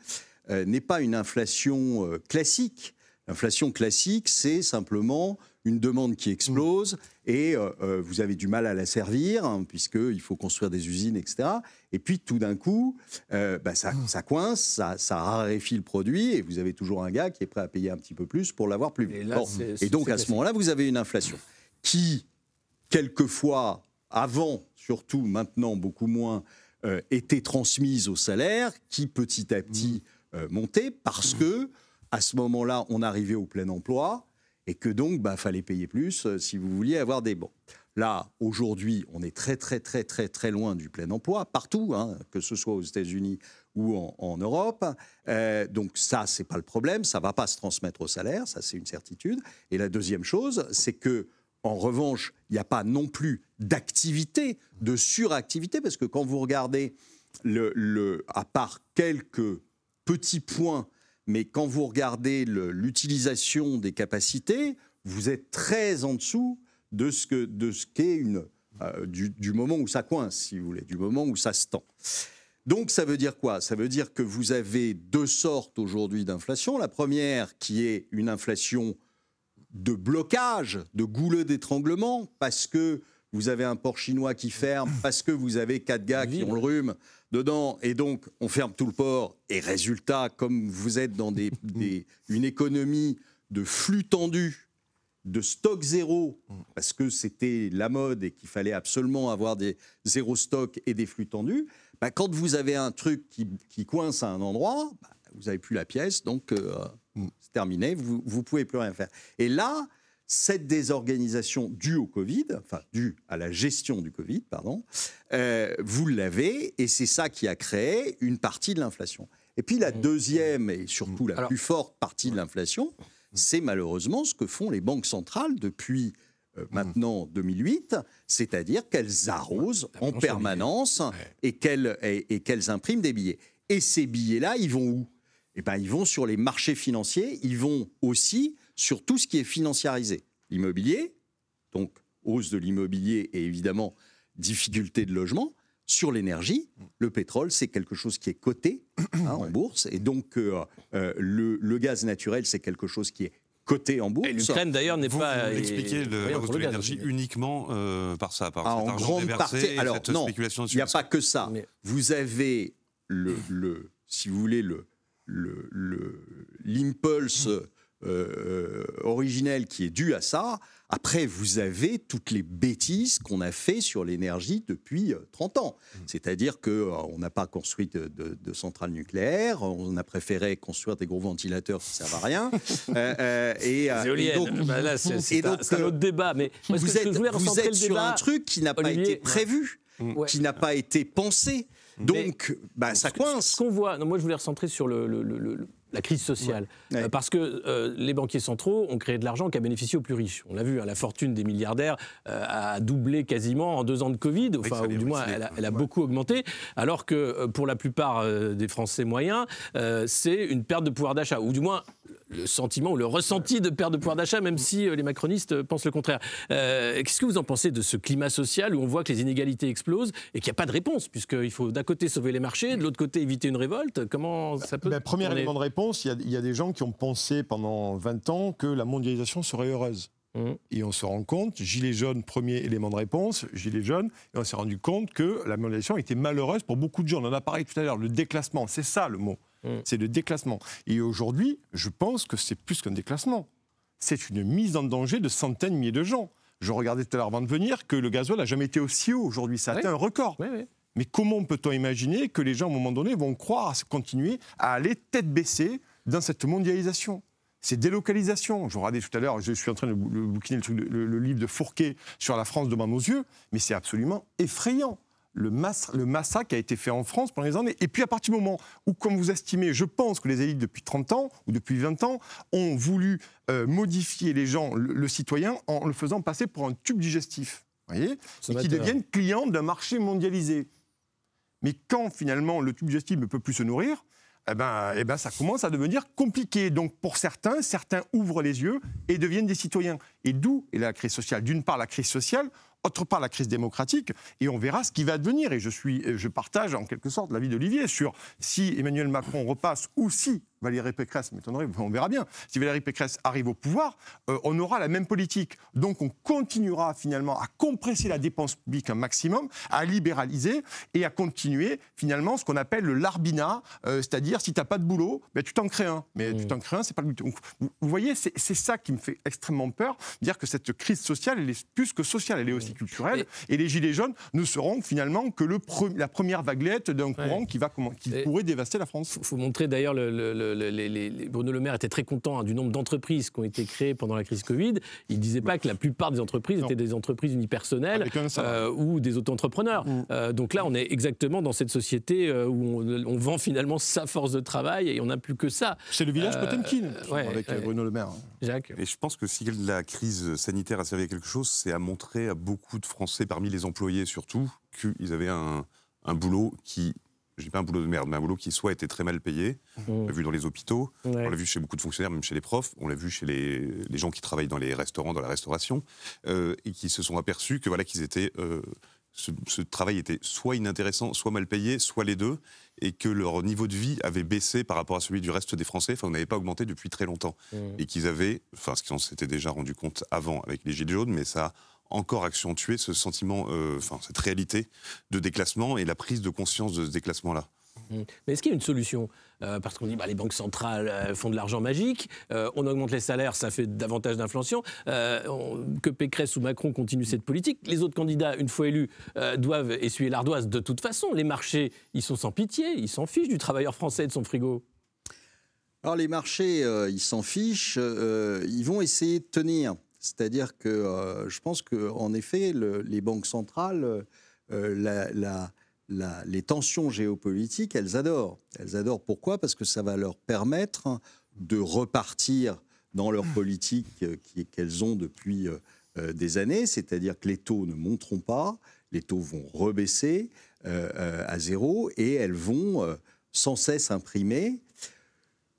n'est pas une inflation classique. L'inflation classique, c'est simplement une demande qui explose et euh, euh, vous avez du mal à la servir, hein, puisqu'il faut construire des usines, etc. Et puis tout d'un coup, euh, bah, ça, ça coince, ça, ça raréfie le produit et vous avez toujours un gars qui est prêt à payer un petit peu plus pour l'avoir plus vite. Et là, Bon. c'est- Et c'est donc à ce moment-là, vous avez une inflation qui, quelquefois, avant, surtout maintenant beaucoup moins, euh, était transmise au salaire, qui petit à petit euh, montait parce que à ce moment-là, on arrivait au plein emploi et que donc, bah, fallait payer plus euh, si vous vouliez avoir des bons. Là, aujourd'hui, on est très, très, très, très, très loin du plein emploi, partout, hein, que ce soit aux États-Unis ou en, Europe. Euh, donc ça, c'est pas le problème, ça va pas se transmettre au salaire, ça c'est une certitude. Et la deuxième chose, c'est que en revanche, il n'y a pas non plus d'activité, de suractivité, parce que quand vous regardez, à part quelques petits points, mais quand vous regardez l'utilisation des capacités, vous êtes très en dessous de ce que de ce qu'est une euh, du, du moment où ça coince, si vous voulez, du moment où ça se tend. Donc ça veut dire quoi? Ça veut dire que vous avez deux sortes aujourd'hui d'inflation. La première qui est une inflation de blocage, de goulot d'étranglement, parce que vous avez un port chinois qui ferme, parce que vous avez quatre gars qui ont le rhume dedans, et donc on ferme tout le port. Et résultat, comme vous êtes dans des, des- une économie de flux tendus, de stock zéro, parce que c'était la mode et qu'il fallait absolument avoir des zéro stock et des flux tendus, bah, quand vous avez un truc qui, qui coince à un endroit, bah, vous n'avez plus la pièce, donc euh, c'est terminé, vous ne pouvez plus rien faire. Et là, cette désorganisation due au Covid, enfin due à la gestion du Covid, pardon, euh, vous l'avez, et c'est ça qui a créé une partie de l'inflation. Et puis la deuxième et surtout la Alors- plus forte partie de l'inflation, c'est malheureusement ce que font les banques centrales depuis euh, maintenant 2008, c'est-à-dire qu'elles arrosent en permanence et qu'elles et, et qu'elles impriment des billets. Et ces billets-là, ils vont où? Eh ben, ils vont sur les marchés financiers, ils vont aussi sur tout ce qui est financiarisé. L'immobilier, donc hausse de l'immobilier et évidemment difficulté de logement. Sur l'énergie, le pétrole, c'est quelque chose qui est coté hein, en bourse. Et donc, euh, euh, le, le gaz naturel, c'est quelque chose qui est coté en bourse. Et l'Ukraine d'ailleurs n'est pas. vous expliquez le, hausse de l'énergie uniquement euh, par ça, par Ah, cet en grande partie. et Alors, cette non, spéculation Il n'y a pas que ça. Mais- Vous avez le, le, si vous voulez, le, le, le- l'impulse euh, originel qui est dû à ça. Après, vous avez toutes les bêtises qu'on a fait sur l'énergie depuis euh, 30 ans. C'est-à-dire qu'on n'a pas construit de, de- de centrales nucléaires, on a préféré construire des gros ventilateurs qui ne servent à rien. Euh, euh, et, euh, donc, Bah là, c'est c'est et un, donc, c'est un euh, autre débat. Mais ce que vous je êtes, voulais vous recentrer êtes le sur débat. un truc qui n'a pas été prévu, Ouais. qui n'a pas été pensé. Donc, bah, ça Ce coince. qu'on voit, non, moi je voulais recentrer sur le, le- le- le- la crise sociale. Ouais. Euh, parce que euh, les banquiers centraux ont créé de l'argent qui a bénéficié aux plus riches. On l'a vu, hein, la fortune des milliardaires euh, a doublé quasiment en deux ans de Covid, enfin, ou du moins elle a, elle a beaucoup augmenté, alors que pour la plupart des Français moyens, c'est une perte de pouvoir d'achat, ou du moins le sentiment ou le ressenti de perte de pouvoir d'achat, même si euh, les macronistes pensent le contraire. Euh, Qu'est-ce que vous en pensez de ce climat social où on voit que les inégalités explosent et qu'il n'y a pas de réponse, puisqu'il faut d'un côté sauver les marchés, de l'autre côté éviter une révolte? Comment ça peut Ben, premier élément de réponse, il y, a, il y a des gens qui ont pensé pendant 20 ans que la mondialisation serait heureuse. Mhm. Et on se rend compte, Gilets jaunes, premier élément de réponse, Gilets jaunes, et on s'est rendu compte que la mondialisation était malheureuse pour beaucoup de gens. On en a parlé tout à l'heure, le déclassement, c'est ça le mot. Mm. C'est le déclassement. Et aujourd'hui, je pense que c'est plus qu'un déclassement. C'est une mise en danger de centaines, milliers de gens. Je regardais tout à l'heure avant de venir que le gasoil n'a jamais été aussi haut aujourd'hui. Ça a Oui. atteint un record. Oui, oui. Mais comment peut-on imaginer que les gens, à un moment donné, vont croire à continuer à aller tête baissée dans cette mondialisation? C'est délocalisation. Je regardais tout à l'heure, je suis en train de bouquiner le, truc de- le- le livre de Fourquet sur la France devant nos yeux, mais c'est absolument effrayant. Le, mas- le massacre qui a été fait en France pendant les années. Et puis à partir du moment où, comme vous estimez, je pense que les élites depuis 30 ans ou depuis 20 ans ont voulu euh, modifier les gens, le, le citoyen, en le faisant passer pour un tube digestif. Vous voyez Et qui Consommateur. deviennent clients d'un marché mondialisé. Mais quand finalement le tube digestif ne peut plus se nourrir, eh ben, eh ben, ça commence à devenir compliqué. Donc pour certains, certains ouvrent les yeux et deviennent des citoyens. Et d'où est la crise sociale D'une part la crise sociale, autre part la crise démocratique, et on verra ce qui va advenir. Et je, suis, je partage en quelque sorte l'avis d'Olivier sur si Emmanuel Macron repasse ou si Valérie Pécresse, m'étonnerait, on verra bien, si Valérie Pécresse arrive au pouvoir, euh, on aura la même politique. Donc on continuera finalement à compresser la dépense publique un maximum, à libéraliser et à continuer finalement ce qu'on appelle le larbinat, euh, c'est-à-dire si tu n'as pas de boulot, ben, tu t'en crées un. Mais tu t'en crées un, c'est pas le but. Donc, vous, vous voyez, c'est c'est ça qui me fait extrêmement peur, dire que cette crise sociale, elle est plus que sociale, elle est aussi culturelle. Et, les Gilets jaunes ne seront finalement que le pre- la première vaguelette d'un courant qui, va, comment- qui Et- pourrait dévaster la France. Il faut montrer d'ailleurs, le, le- le- le- les- les- les- Bruno Le Maire était très content hein, du nombre d'entreprises qui ont été créées pendant la crise Covid. Il ne disait pas que la plupart des entreprises Non. étaient des entreprises unipersonnelles euh, ou des auto-entrepreneurs. Mm. Euh, donc là, on est exactement dans cette société euh, où on, on vend finalement sa force de travail et on n'a plus que ça. C'est le village Euh, Potemkin, ouais, avec ouais. Bruno Le Maire. Jacques Et je pense que si la crise sanitaire a servi à quelque chose, c'est à montrer à beaucoup de Français, parmi les employés surtout, qu'ils avaient un, un boulot qui, je dis pas un boulot de merde, mais un boulot qui soit était très mal payé. On l'a vu dans les hôpitaux, Ouais. on l'a vu chez beaucoup de fonctionnaires, même chez les profs, on l'a vu chez les, les gens qui travaillent dans les restaurants, dans la restauration, euh, et qui se sont aperçus que voilà qu'ils étaient euh, ce, ce travail était soit inintéressant, soit mal payé, soit les deux, et que leur niveau de vie avait baissé par rapport à celui du reste des Français. Enfin, on n'avait pas augmenté depuis très longtemps, et qu'ils avaient, enfin, ce qu'on s'était déjà rendu compte avant avec les gilets jaunes, mais ça encore accentué ce sentiment, euh, enfin cette réalité de déclassement et la prise de conscience de ce déclassement-là. Mm. Mais est-ce qu'il y a une solution Euh, Parce qu'on dit bah, les banques centrales euh, font de l'argent magique, euh, on augmente les salaires, ça fait davantage d'inflation. Euh, on- que Pécresse ou Macron continuent cette politique. Les autres candidats, une fois élus, euh, doivent essuyer l'ardoise de toute façon. Les marchés, ils sont sans pitié, ils s'en fichent du travailleur français et de son frigo. Alors les marchés, euh, ils s'en fichent, euh, ils vont essayer de tenir. C'est-à-dire que euh, je pense qu'en effet, le- les banques centrales, euh, les tensions géopolitiques, elles adorent. Elles adorent pourquoi? Parce que ça va leur permettre de repartir dans leur politique euh, qu'elles ont depuis des années, c'est-à-dire que les taux ne monteront pas, les taux vont rebaisser à zéro et elles vont sans cesse imprimer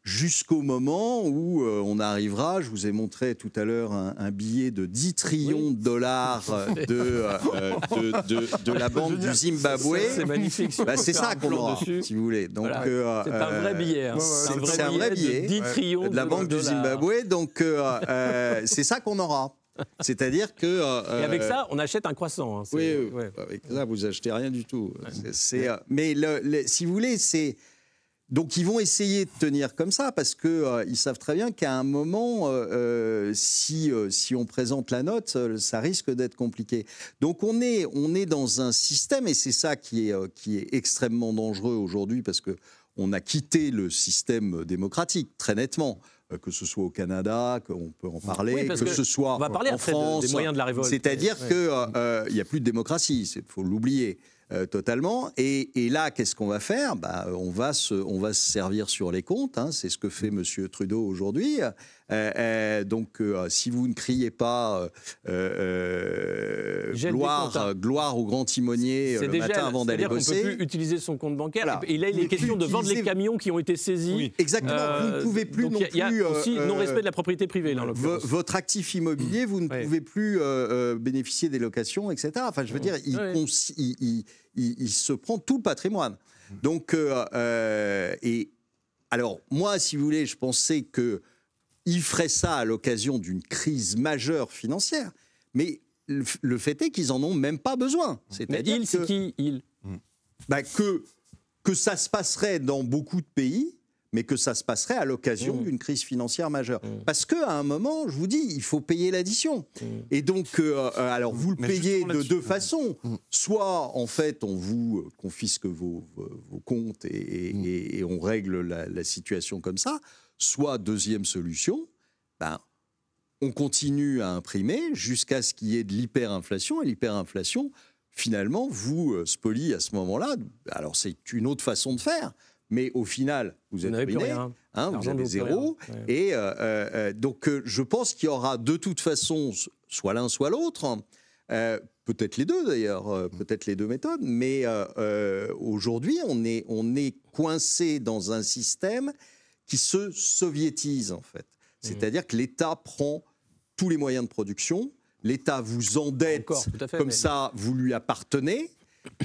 jusqu'au moment où euh, on arrivera, je vous ai montré tout à l'heure un, un billet de 10 trillions de dollars euh, de, euh, de, de- de la banque du Zimbabwe. C'est magnifique. Bah, c'est ça qu'on aura, dessus. si vous voulez. Donc, Voilà. euh, C'est un vrai billet. hein. C'est un vrai billet. de 10 trillions de la banque du. Zimbabwe. Donc, c'est ça qu'on aura. C'est-à-dire que. euh, Et avec ça, on achète un croissant. hein. Oui, oui, ouais. avec ça, vous achetez rien du tout. Mais le- le- si vous voulez, c'est. Donc, ils vont essayer de tenir comme ça parce qu'ils savent très bien qu'à un moment, euh, euh, si, euh, si on présente la note, euh, ça risque d'être compliqué. Donc, on est, on est dans un système, et c'est ça qui est, euh, qui est extrêmement dangereux aujourd'hui parce que on a quitté le système démocratique, très nettement. euh, Que ce soit au Canada, qu'on peut en parler, Oui, que, que ce soit on va parler en après de- France. des moyens de la révolte. C'est-à-dire qu'il n'y a plus de démocratie, il faut l'oublier euh, totalement. Et, et là, qu'est-ce qu'on va faire? Bah, on, va se, on va se servir sur les comptes, hein, c'est ce que fait M. Trudeau aujourd'hui. Euh, euh, donc, si vous ne criez pas gloire, hein. gloire au grand timonier le déjà, matin avant d'aller c'est-à-dire qu'on bosser. peut plus utiliser son compte bancaire. Voilà. Et là, il est question plus de vendre les camions qui ont été saisis. Oui. Exactement, vous ne pouvez plus donc non Il y a plus. aussi non-respect de la propriété privée, là, en votre actif immobilier, vous ne pouvez plus bénéficier des locations, etc. Enfin, je veux dire, il- il- il se prend tout le patrimoine. Donc, euh, euh, et alors, moi, si vous voulez, je pensais que il ferait ça à l'occasion d'une crise majeure financière, mais le, fait est qu'ils en ont même pas besoin. Mais C'est-à-dire il, c'est qui il? Bah, que, que ça se passerait dans beaucoup de pays, mais que ça se passerait à l'occasion Mmh. d'une crise financière majeure. Mmh. Parce qu'à un moment, je vous dis, il faut payer l'addition. Mmh. Et donc, euh, euh, alors vous le Mais payez de deux mmh. façons. Soit, en fait, on vous euh, confisque vos, comptes et, et- Mmh. et- et on règle la, la situation comme ça. Soit, deuxième solution, ben, on continue à imprimer jusqu'à ce qu'il y ait de l'hyperinflation. Et l'hyperinflation, finalement, vous spolie à ce moment-là. Alors, c'est une autre façon de faire. Mais au final, vous êtes ruiné, rien. hein, vous avez zéro. rien. Et euh, euh, euh, donc, euh, je pense qu'il y aura de toute façon soit l'un, soit l'autre. Euh, peut-être les deux d'ailleurs, peut-être les deux méthodes. Mais aujourd'hui, on est, on est coincé dans un système qui se soviétise en fait. C'est-à-dire que l'État prend tous les moyens de production, l'État vous endette Encore, fait, comme mais- ça, vous lui appartenez.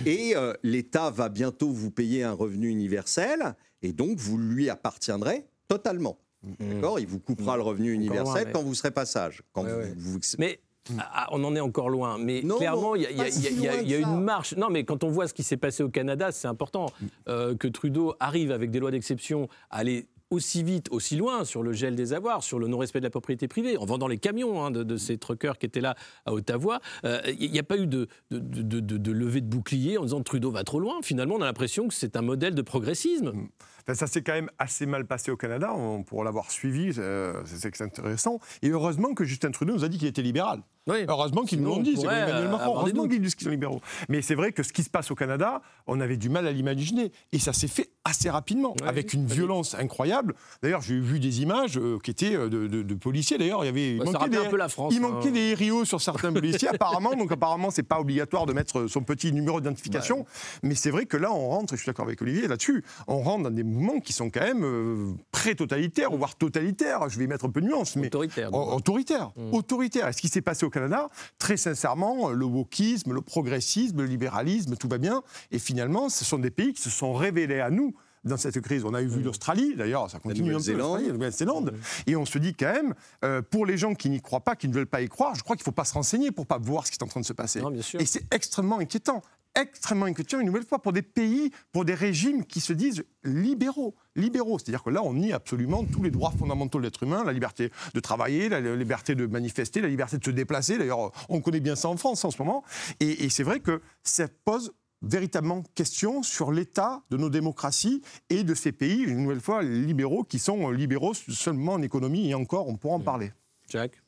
Et euh, l'État va bientôt vous payer un revenu universel, et donc vous lui appartiendrez totalement. D'accord? Il vous coupera le revenu universel loin, mais- quand vous serez pas sage. Quand Ouais, vous- ouais. vous- Mais ah, on en est encore loin. Mais Non, clairement, il y a, y y y une marche. Non, mais quand on voit ce qui s'est passé au Canada, c'est important euh, que Trudeau arrive avec des lois d'exception à aller aussi vite, aussi loin sur le gel des avoirs, sur le non-respect de la propriété privée, en vendant les camions hein, de, de ces truckers qui étaient là à Ottawa. Il n'y a pas eu de, de, levée de bouclier en disant Trudeau va trop loin. Finalement, on a l'impression que c'est un modèle de progressisme. Enfin, ça s'est quand même assez mal passé au Canada, on pourra l'avoir suivi, euh, c'est intéressant. Et heureusement que Justin Trudeau nous a dit qu'il était libéral. Oui. Heureusement qu'ils nous l'ont on dit, c'est Emmanuel euh, Macron. Heureusement qu'ils disent qu'ils sont libéraux. Mais c'est vrai que ce qui se passe au Canada, on avait du mal à l'imaginer. Et ça s'est fait assez rapidement, avec une violence incroyable. D'ailleurs, j'ai vu des images euh, qui étaient de, de- de policiers. D'ailleurs, il y avait il manquait des, un peu la France, il hein. manquait des RIO sur certains policiers, apparemment. Donc, apparemment, c'est pas obligatoire de mettre son petit numéro d'identification. Mais c'est vrai que là, on rentre, et je suis d'accord avec Olivier là-dessus, on rentre dans des mouvements qui sont quand même euh, pré-totalitaires, voire totalitaires. Je vais mettre un peu de nuance. Mais Autoritaire. Oh, Autoritaire, Mm. autoritaire. Et ce qui s'est passé au Canada, très sincèrement, le wokisme, le progressisme, le libéralisme, tout va bien. Et finalement, ce sont des pays qui se sont révélés à nous dans cette crise. On a eu vu l'Australie, d'ailleurs, ça continue un peu, Nouvelle-Zélande. l'Australie, la Nouvelle-Zélande. Et on se dit quand même, euh, pour les gens qui n'y croient pas, qui ne veulent pas y croire, je crois qu'il ne faut pas se renseigner pour pas voir ce qui est en train de se passer. Non, bien sûr. Et c'est extrêmement inquiétant. Extrêmement inquiétant, une nouvelle fois, pour des pays, pour des régimes qui se disent libéraux. Libéraux, c'est-à-dire que là, on nie absolument tous les droits fondamentaux de l'être humain, la liberté de travailler, la liberté de manifester, la liberté de se déplacer. D'ailleurs, on connaît bien ça en France en ce moment. Et, et c'est vrai que ça pose véritablement question sur l'état de nos démocraties et de ces pays, une nouvelle fois, libéraux, qui sont libéraux seulement en économie, et encore, on pourra en parler. Jacques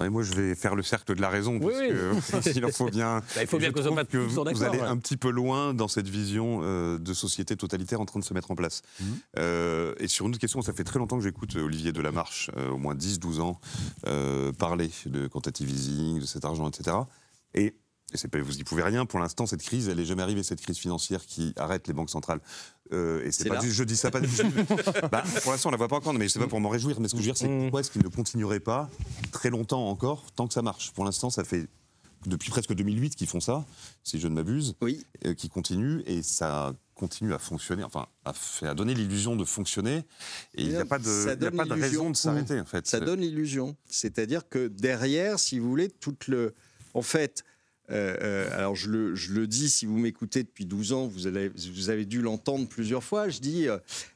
Ouais, moi, je vais faire le cercle de la raison, Oui, parce que s'il en faut bien. Bah, il faut Et bien que tous en vous allez ouais. un petit peu loin dans cette vision euh, de société totalitaire en train de se mettre en place. Euh, et sur une autre question, ça fait très longtemps que j'écoute Olivier Delamarche, euh, au moins 10-12 ans, euh, parler de quantitative easing, de cet argent, etc. Et et pas, vous y pouvez rien. Pour l'instant, cette crise, elle n'est jamais arrivée, cette crise financière qui arrête les banques centrales. Euh, et c'est pas du, je dis ça pas. bah, pour l'instant, on la voit pas encore, mais c'est pas pour m'en réjouir. Mais ce que je veux dire, c'est mm. pourquoi est-ce qu'il ne continuerait pas très longtemps encore, tant que ça marche? Pour l'instant, ça fait depuis presque 2008 qu'ils font ça, si je ne m'abuse, oui. euh, qui continuent et ça continue à fonctionner, enfin, à, à donner l'illusion de fonctionner. Et il n'y a pas de, a pas de raison de s'arrêter, en fait. Ça donne l'illusion. C'est-à-dire que derrière, si vous voulez, toute le. En fait, alors je le, je le, dis, si vous m'écoutez depuis 12 ans, vous avez, vous avez dû l'entendre plusieurs fois, je dis,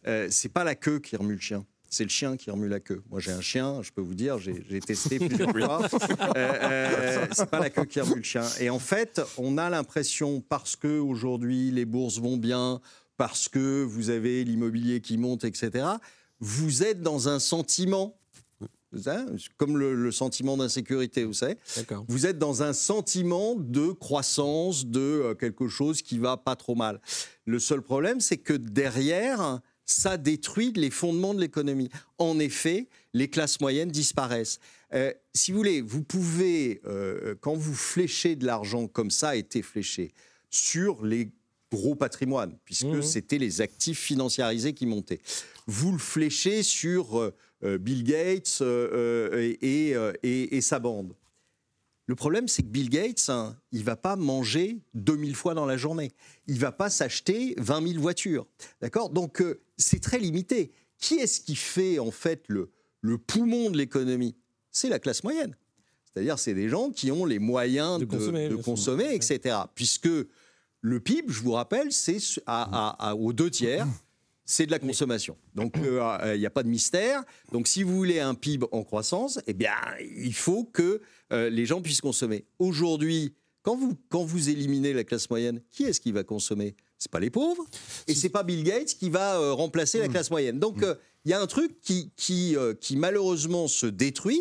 euh, c'est pas la queue qui remue le chien. C'est le chien qui remue la queue. Moi, j'ai un chien, je peux vous dire, j'ai testé plusieurs fois. c'est pas la queue qui remue le chien. Et en fait, on a l'impression, parce que aujourd'hui les bourses vont bien, parce que vous avez l'immobilier qui monte, etc., vous êtes dans un sentiment comme le, sentiment d'insécurité, vous savez. Vous êtes dans un sentiment de croissance, de euh, quelque chose qui va pas trop mal. Le seul problème, c'est que derrière, ça détruit les fondements de l'économie. En effet, les classes moyennes disparaissent. Euh, si vous voulez, vous pouvez, euh, quand vous fléchez de l'argent comme ça a été fléché sur les gros patrimoines, puisque mmh. c'était les actifs financiarisés qui montaient, vous le fléchez sur Bill Gates euh, euh, et, sa bande. Le problème, c'est que Bill Gates, hein, il va pas manger 2000 fois dans la journée. Il va pas s'acheter 20 000 voitures. D'accord? Donc, c'est très limité. Qui est-ce qui fait, en fait, le, le poumon de l'économie? C'est la classe moyenne. C'est-à-dire, c'est des gens qui ont les moyens de, consommer, etc. Puisque le PIB, je vous rappelle, c'est à, aux deux tiers c'est de la consommation. Donc, il euh, n'y a pas de mystère. Donc, si vous voulez un PIB en croissance, eh bien, il faut que euh, les gens puissent consommer. Aujourd'hui, quand vous, quand vous éliminez la classe moyenne, qui est-ce qui va consommer? C'est pas les pauvres, et c'est pas Bill Gates qui va euh, remplacer la mmh. classe moyenne. Donc, mmh. il y a un truc qui, qui, qui malheureusement se détruit.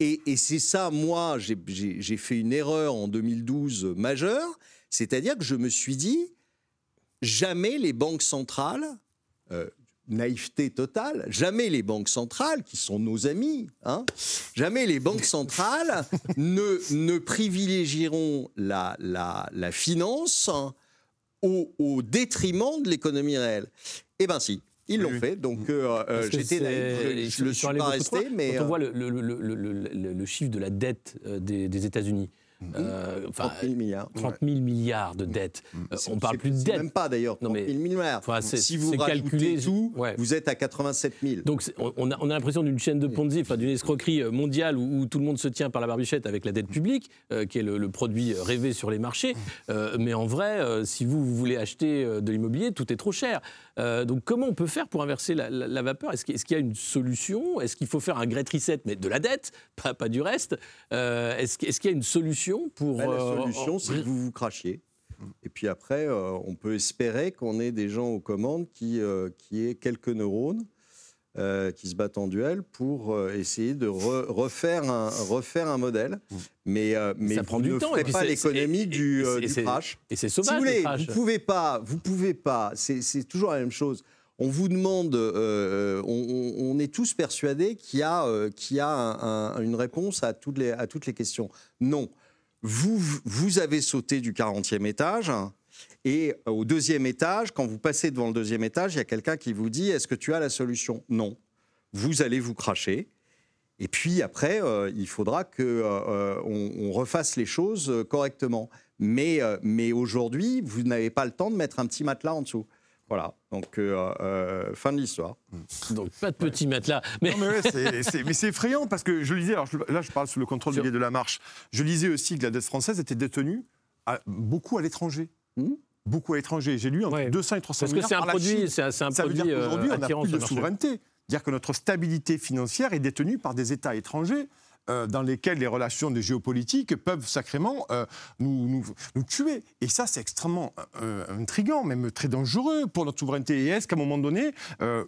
Et, et c'est ça, moi, j'ai fait une erreur en 2012 majeure, c'est-à-dire que je me suis dit, jamais les banques centrales euh, naïveté totale, jamais les banques centrales, qui sont nos amis, hein, jamais les banques centrales ne, ne privilégieront la, la, la finance au, au, détriment de l'économie réelle. Eh bien si, ils l'ont fait, donc euh, euh, j'étais naïf, je ne suis pas resté, mais... Quand on voit le, le, le, chiffre de la dette des, des États-Unis, euh, 30 000 milliards. 30 000 milliards de dettes. Mm. Euh, on parle plus de dettes. Même pas d'ailleurs. 30 000 milliards. si vous calculez tout, vous êtes à 87 000. Donc on a, on a l'impression d'une chaîne de Ponzi, enfin d'une escroquerie euh, mondiale où, tout le monde se tient par la barbichette avec la dette publique, euh, qui est le, produit rêvé sur les marchés. mais en vrai, si vous, vous, voulez acheter de l'immobilier, tout est trop cher. donc comment on peut faire pour inverser la, vapeur? Est-ce qu'il y a une solution? Est-ce qu'il faut faire un great reset, mais de la dette, pas, pas du reste Est-ce qu'il y a une solution pour. la euh, solution, c'est que vous vous crachiez. Et puis après, euh, on peut espérer qu'on ait des gens aux commandes qui, euh, qui aient quelques neurones. qui se battent en duel pour essayer de refaire, un, refaire un modèle. Mais, mais ça prend du ne temps. ferez pas l'économie du, du crash. Et c'est sauvage. Si vous voulez, vous pouvez pas, vous pouvez pas. C'est toujours la même chose. On vous demande, on, on, est tous persuadés qu'il y a, qu'il y a une réponse à toutes les, à toutes les questions. Non vous, vous avez sauté du 40e étage. Et au deuxième étage, quand vous passez devant le deuxième étage, il y a quelqu'un qui vous dit Est-ce que tu as la solution? Non. Vous allez vous cracher. Et puis après, euh, il faudra qu'on euh, on refasse les choses correctement. Mais, euh, mais aujourd'hui, vous n'avez pas le temps de mettre un petit matelas en dessous. Voilà, donc euh, euh, fin de l'histoire. Donc pas de petit matelas. Mais, mais, c'est effrayant parce que je lisais, alors là je parle sous le contrôle de la marche, je lisais aussi que la dette française était détenue beaucoup à l'étranger. Hmm beaucoup à l'étranger. J'ai lu entre 200 et 300 milliards. Parce que c'est un produit, c'est un Ça produit. Veut dire qu'aujourd'hui, on n'a plus de souveraineté. Dire que notre stabilité financière est détenue par des États étrangers. Euh, dans lesquels les relations de géopolitique peuvent sacrément euh, nous, nous, tuer. Et ça, c'est extrêmement euh, intriguant, même très dangereux pour notre souveraineté. Et est-ce qu'à un moment donné,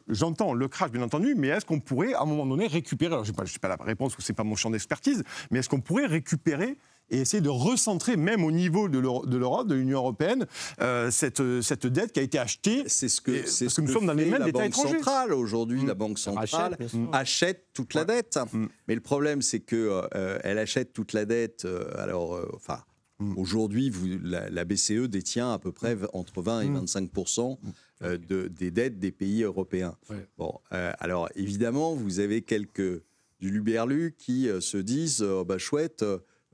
j'entends le crash, bien entendu, mais est-ce qu'on pourrait, à un moment donné, récupérer, alors je n'ai pas, pas, la réponse, ce n'est pas mon champ d'expertise, mais est-ce qu'on pourrait récupérer et essayer de recentrer, même au niveau de l'Europe, de l'Union européenne, euh, cette, cette, dette qui a été achetée. C'est ce que, c'est ce que nous sommes dans les mains d'États étrangers. Centrale aujourd'hui, mm. la banque centrale achète, toute la dette. Mm. Mais le problème, c'est que euh, elle achète toute la dette. Euh, alors, enfin Mm. Aujourd'hui, la, la, BCE détient à peu près entre 20 et 25 mm. euh, de, des dettes des pays européens. Bon, euh, alors évidemment, vous avez quelques du Luberlu qui euh, se disent oh, bah, chouette,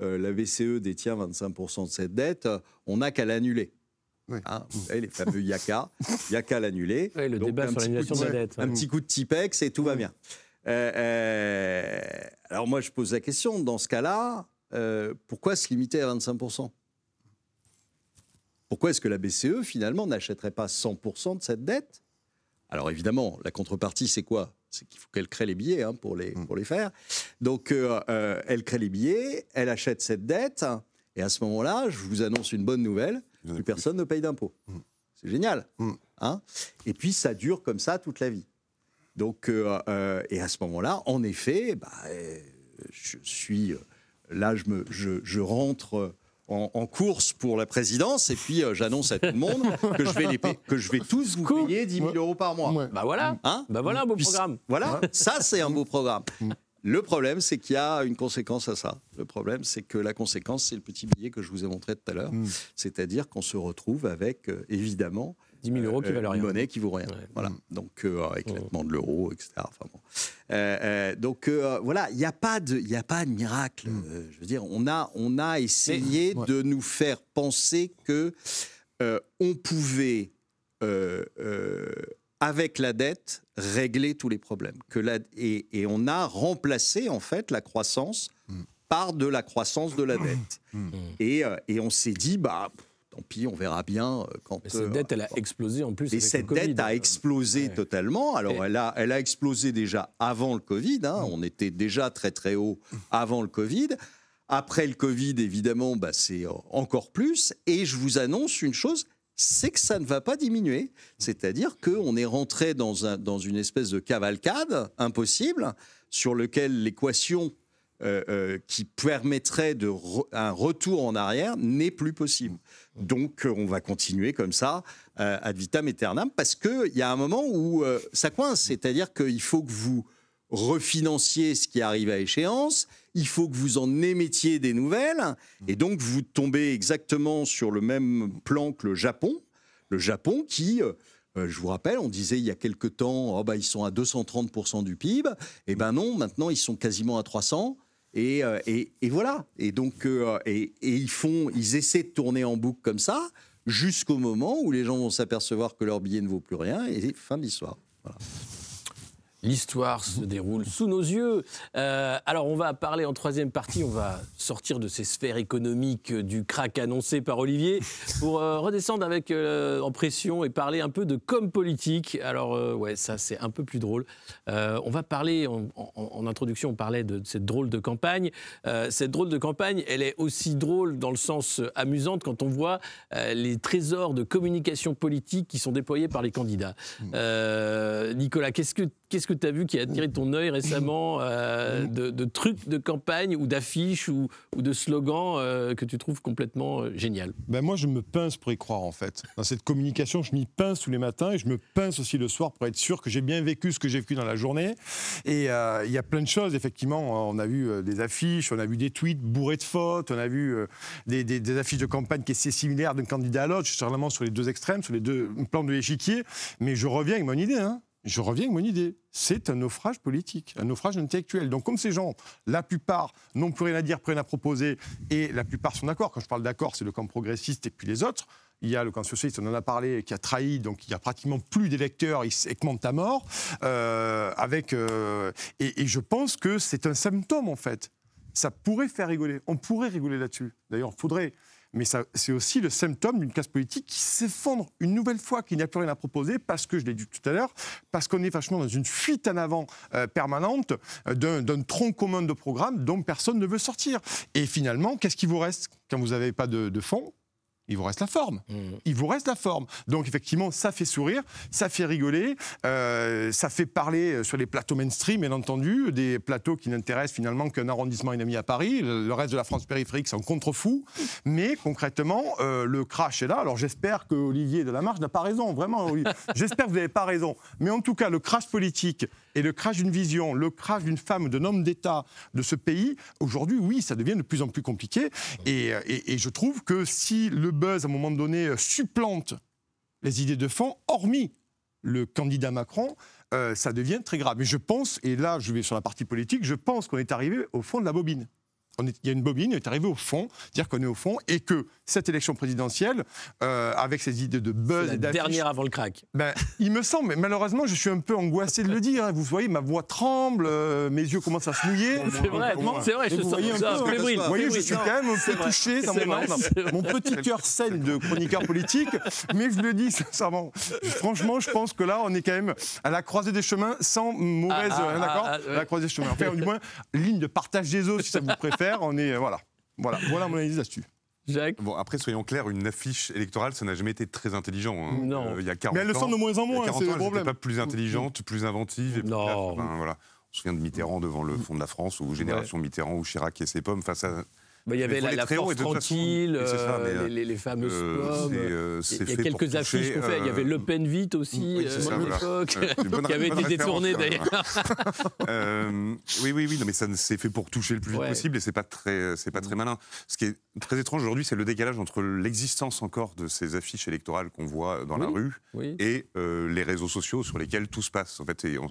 la BCE détient 25% de cette dette, on n'a qu'à l'annuler. Hein, vous savez, les fameux Yaka, Yaka l'annuler. le débat sur l'annulation de la dette. Un petit coup de Tipex et tout va bien. alors moi, je pose la question, dans ce cas-là, euh, pourquoi se limiter à 25% Pourquoi est-ce que la BCE, finalement, n'achèterait pas 100% de cette dette? Alors évidemment, la contrepartie, c'est quoi? C'est qu'il faut qu'elle crée les billets hein, pour, les, mm. pour les faire. Donc, euh, euh, elle crée les billets, elle achète cette dette, et à ce moment-là, je vous annonce une bonne nouvelle, plus personne ne paye d'impôts. Mm. C'est génial. Mm. Hein et puis, ça dure comme ça toute la vie. Donc, et à ce moment-là, en effet, bah, je suis là, je, me, je, rentre en, course pour la présidence et puis euh, j'annonce à tout le monde que je vais, les que je vais tous vous payer 10 000 euros par mois. Bah voilà, hein bah voilà un beau programme. Voilà, ça c'est un beau programme. Mm. Le problème, c'est qu'il y a une conséquence à ça. Le problème, c'est que la conséquence, c'est le petit billet que je vous ai montré tout à l'heure. Mm. C'est-à-dire qu'on se retrouve avec, euh, évidemment, 10 000 euros qui valent rien. Une monnaie qui vaut rien. Voilà. Donc, euh, avec l'éclatement de l'euro, etc. Enfin, bon. Euh, euh, donc, voilà, il n'y a, pas de, a pas de miracle. Mm. je veux dire, on a, on a essayé de nous faire penser que on pouvait, avec la dette, régler tous les problèmes. Que la, et, et, on a remplacé, en fait, la croissance mm. par de la croissance de la dette. Mm. Et, et on s'est dit, bah tant pis, on verra bien euh, quand. cette euh, dette, elle a explosé en plus. Et cette dette a explosé totalement. Alors, elle, a, elle a explosé déjà avant le Covid. Hein. On était déjà très très haut avant le Covid. Après le Covid, évidemment, bah, c'est encore plus. Et je vous annonce une chose, c'est que ça ne va pas diminuer. C'est-à-dire qu'on est rentré dans, un, dans une espèce de cavalcade impossible sur lequel l'équation euh, euh, qui permettrait de un retour en arrière n'est plus possible. Donc euh, on va continuer comme ça ad vitam aeternam parce qu'il y a un moment où ça coince, c'est-à-dire qu'il faut que vous refinanciez ce qui arrive à échéance, il faut que vous en émettiez des nouvelles, et donc vous tombez exactement sur le même plan que le Japon. Le Japon qui, je vous rappelle, on disait il y a quelque temps, oh bah, ils sont à 230% du PIB, eh ben non, maintenant ils sont quasiment à 300%. Euh, et, voilà. Et donc, euh, et, ils font, ils essaient de tourner en boucle comme ça jusqu'au moment où les gens vont s'apercevoir que leur billet ne vaut plus rien et fin de l'histoire. Voilà. L'histoire se déroule sous nos yeux. Euh, alors, on va parler en troisième partie, on va sortir de ces sphères économiques du crack annoncé par Olivier pour euh, redescendre avec euh, en pression et parler un peu de com politique. Alors, ouais, ça, c'est un peu plus drôle. on va parler, en, introduction, on parlait de, cette drôle de campagne. cette drôle de campagne, elle est aussi drôle dans le sens amusante quand on voit les trésors de communication politique qui sont déployés par les candidats. Nicolas, qu'est-ce que Qu'est-ce que tu as vu qui a attiré ton œil récemment euh, de, trucs de campagne ou d'affiches ou, de slogans euh, que tu trouves complètement euh, génial? Ben Moi, je me pince pour y croire, en fait. Dans cette communication, je m'y pince tous les matins et je me pince aussi le soir pour être sûr que j'ai bien vécu ce que j'ai vécu dans la journée. Et il y a plein de choses, effectivement. On a vu des affiches, on a vu des tweets bourrés de fautes, on a vu des, affiches de campagne qui étaient similaires d'un candidat à l'autre. Je suis vraiment sur les deux extrêmes, sur les deux plans de l'échiquier. Mais je reviens avec mon idée. Hein je reviens avec mon idée. C'est un naufrage politique, un naufrage intellectuel. Donc, comme ces gens, la plupart n'ont plus rien à dire, plus rien à proposer, et la plupart sont d'accord. Quand je parle d'accord, c'est le camp progressiste et puis les autres. Il y a le camp socialiste, on en a parlé, qui a trahi, donc il n'y a pratiquement plus d'électeurs, ils segmentent à mort. Euh, avec, euh, et, et je pense que c'est un symptôme, en fait. Ça pourrait faire rigoler. On pourrait rigoler là-dessus. D'ailleurs, il faudrait mais c'est aussi le symptôme d'une classe politique qui s'effondre une nouvelle fois, qui n'a plus rien à proposer, parce que, je l'ai dit tout à l'heure, parce qu'on est vachement dans une fuite en avant euh, permanente euh, d'un tronc commun de programme dont personne ne veut sortir. Et finalement, qu'est-ce qui vous reste? Quand vous n'avez pas de, de fonds il vous reste la forme. Mmh. Il vous reste la forme. Donc effectivement, ça fait sourire, ça fait rigoler, euh, ça fait parler euh, sur les plateaux mainstream, bien entendu, des plateaux qui n'intéressent finalement qu'un arrondissement et à Paris. Le, reste de la France périphérique, c'est un contre-fou. Mais concrètement, euh, le crash est là. Alors j'espère que Olivier de la Marche n'a pas raison, vraiment. J'espère que vous n'avez pas raison. Mais en tout cas, le crash politique et le crash d'une vision, le crash d'une femme, d'un homme d'État de ce pays, aujourd'hui, oui, ça devient de plus en plus compliqué. Et, je trouve que si le buzz, à un moment donné, supplante les idées de fond, hormis le candidat Macron, euh, ça devient très grave. Mais je pense, et là je vais sur la partie politique, je pense qu'on est arrivé au fond de la bobine il y a une bobine, on est arrivé au fond, dire qu'on est au fond, et que cette élection présidentielle, euh, avec ces idées de buzz et La dernière avant le crack. Ben, il me semble, mais malheureusement, je suis un peu angoissé de le dire. Hein. Vous voyez, ma voix tremble, euh, mes yeux commencent à se mouiller. C'est vrai, c'est vrai, je vous sens ça. Vous voyez, je suis quand même un peu touché dans mon, vrai, mon petit cœur saine de chroniqueur politique, mais je le dis sincèrement. Franchement, je pense que là, on est quand même à la croisée des chemins, sans mauvaise, Ah, ah, hein, d'accord ah, ah, La croisée des chemins. Enfin, du moins, ligne de partage des eaux, si ça vous préfère. On est, voilà. Voilà, voilà mon analyse là-dessus. Jacques Bon, après, soyons clairs, une affiche électorale, ça n'a jamais été très intelligent. hein. Non. Euh, il y a 40 Mais elle le ans, sent de moins en moins, 40 c'est le problème. pas plus intelligente, plus inventive. Et plus Non. Enfin, voilà. On se souvient de Mitterrand devant le fond de la France, ou Génération Mitterrand, ou Chirac et ses pommes face à. Bah, il y avait la, la force façon, tranquille, c'est ça, mais, euh, les, les fameuses Euh, pommes. c'est, euh, Il y a quelques affiches qu'on fait. Il y avait Le Pen vite aussi, oui, ça, voilà. qui avait été détourné d'ailleurs. Oui, oui, oui, non, mais ça c'est fait pour toucher le plus vite Ouais. possible et c'est pas très, c'est pas très malin. Ce qui est très étrange aujourd'hui, c'est le décalage entre l'existence encore de ces affiches électorales qu'on voit dans la rue Oui. et euh, les réseaux sociaux sur lesquels tout se passe. En fait, et on-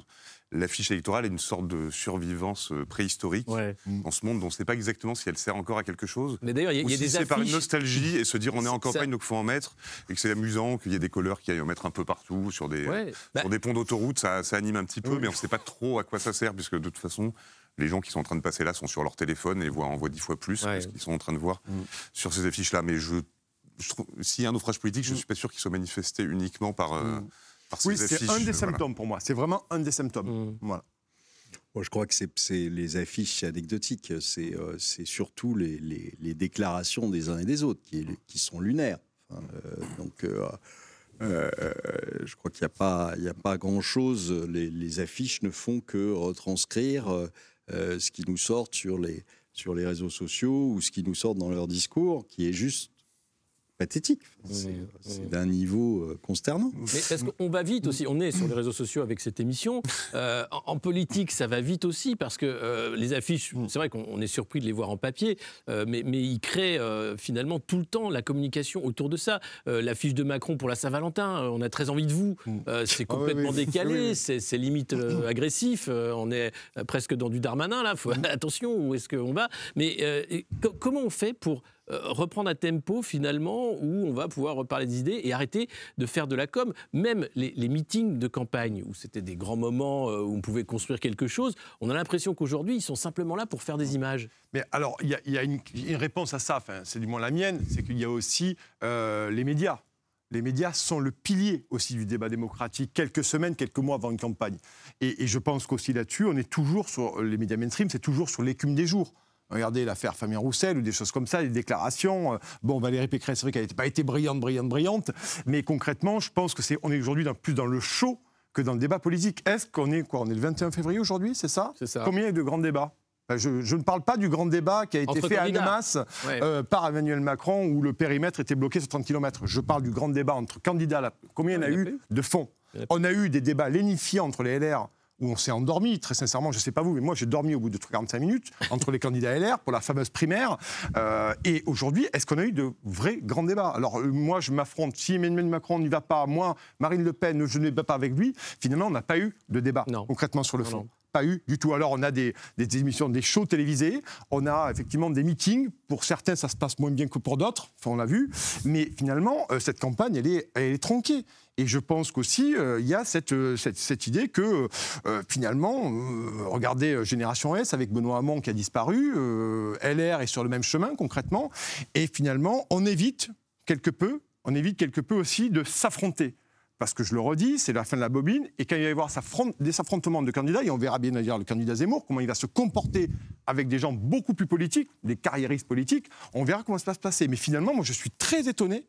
l'affiche électorale est une sorte de survivance euh, préhistorique Ouais. dans ce monde dont on ne sait pas exactement si elle sert encore à quelque chose. Mais d'ailleurs, il y a, y a si des c'est par une affiches. nostalgie et se dire on est en Ça- campagne donc il faut en mettre et que c'est amusant qu'il y ait des couleurs qui aillent en mettre un peu partout sur des, Ouais. Bah, sur des ponts d'autoroute, ça, ça anime un petit peu, mais on ne sait pas trop à quoi ça sert, puisque de toute façon, les gens qui sont en train de passer là sont sur leur téléphone et voient, en voient dix fois plus Ouais. que ce qu'ils sont en train de voir Mm. sur ces affiches-là. Mais je, je trouve- s'il y a un naufrage politique, je ne suis pas sûr qu'il soit manifesté uniquement par, euh, par Oui, c'est un des voilà. symptômes pour moi. C'est vraiment un des symptômes. Mm. Voilà. Moi, je crois que c'est les affiches anecdotiques. C'est euh, surtout les, les- les déclarations des uns et des autres qui, qui sont lunaires. Enfin, euh, donc, euh, euh, je crois qu'il n'y a pas, il y a pas grand-chose. Les, les affiches ne font que retranscrire ce qui nous sort sur les, sur les réseaux sociaux ou ce qui nous sort dans leur discours, qui est juste pathétique. C'est Mmh, c'est mmh. d'un niveau euh, consternant. Mais parce qu'on va vite aussi, on est sur les réseaux sociaux avec cette émission. Euh, en, en politique, ça va vite aussi parce que euh, les affiches, c'est vrai qu'on on est surpris de les voir en papier, euh, mais, mais ils créent finalement tout le temps la communication autour de ça. L'affiche de Macron pour la Saint-Valentin, on a très envie de vous. C'est Ah complètement décalé, Oui, c'est limite agressif. on est presque dans du Darmanin là. Faut, attention, où est-ce qu'on va Mais co- comment on fait pour reprendre un tempo finalement où on va pouvoir reparler des idées et arrêter de faire de la com. Même les, meetings de campagne où c'était des grands moments euh, où on pouvait construire quelque chose, on a l'impression qu'aujourd'hui ils sont simplement là pour faire des images. Mais alors, il y a, une réponse à ça, enfin, c'est du moins la mienne, c'est qu'il y a aussi euh, les médias. Les médias sont le pilier aussi du débat démocratique, quelques semaines, quelques mois avant une campagne. Et, et je pense qu'aussi là-dessus, on est toujours sur les médias mainstream, c'est toujours sur l'écume des jours. Regardez l'affaire Fabien Roussel ou des choses comme ça, des déclarations. Euh, Bon, Valérie Pécresse, c'est vrai qu'elle n'a pas été brillante, brillante, brillante, mais concrètement, je pense que c'est, on est aujourd'hui plus dans le show que dans le débat politique. Est-ce qu'on est quoi On est le 21 février aujourd'hui, c'est ça? C'est ça. Combien il y a de grands débats? Je, je ne parle pas du grand débat qui a été Entre fait à. Annemasse Ouais. euh, par Emmanuel Macron où le périmètre était bloqué sur 30 km. Je parle du grand débat entre candidats. Là. Combien il y en a Il y en a eu de fond Il y en a On a eu des débats lénifiants entre les LR où on s'est endormi, très sincèrement, je ne sais pas vous, mais moi j'ai dormi au bout de 45 minutes entre les candidats LR pour la fameuse primaire. Euh, et aujourd'hui, est-ce qu'on a eu de vrais grands débats? Alors euh, moi je m'affronte, si Emmanuel Macron n'y va pas, moi, Marine Le Pen, je ne vais pas avec lui, finalement on n'a pas eu de débat Non. concrètement sur le Non, fond. non. Pas eu du tout. Alors, on a des, des émissions, des shows télévisés, on a effectivement des meetings. Pour certains, ça se passe moins bien que pour d'autres, enfin, on l'a vu. Mais finalement, euh, cette campagne, elle est, elle est tronquée. Et je pense qu'aussi, euh, il y a cette, euh, idée que, euh, finalement, regardez Génération S avec Benoît Hamon qui a disparu, LR est sur le même chemin concrètement. Et finalement, on évite quelque peu, on évite quelque peu aussi de s'affronter. Parce que je le redis, c'est la fin de la bobine, et quand il va y avoir des affrontements de candidats, et on verra bien d'ailleurs le candidat Zemmour, comment il va se comporter avec des gens beaucoup plus politiques, des carriéristes politiques, on verra comment ça va se passer. Mais finalement, moi je suis très étonné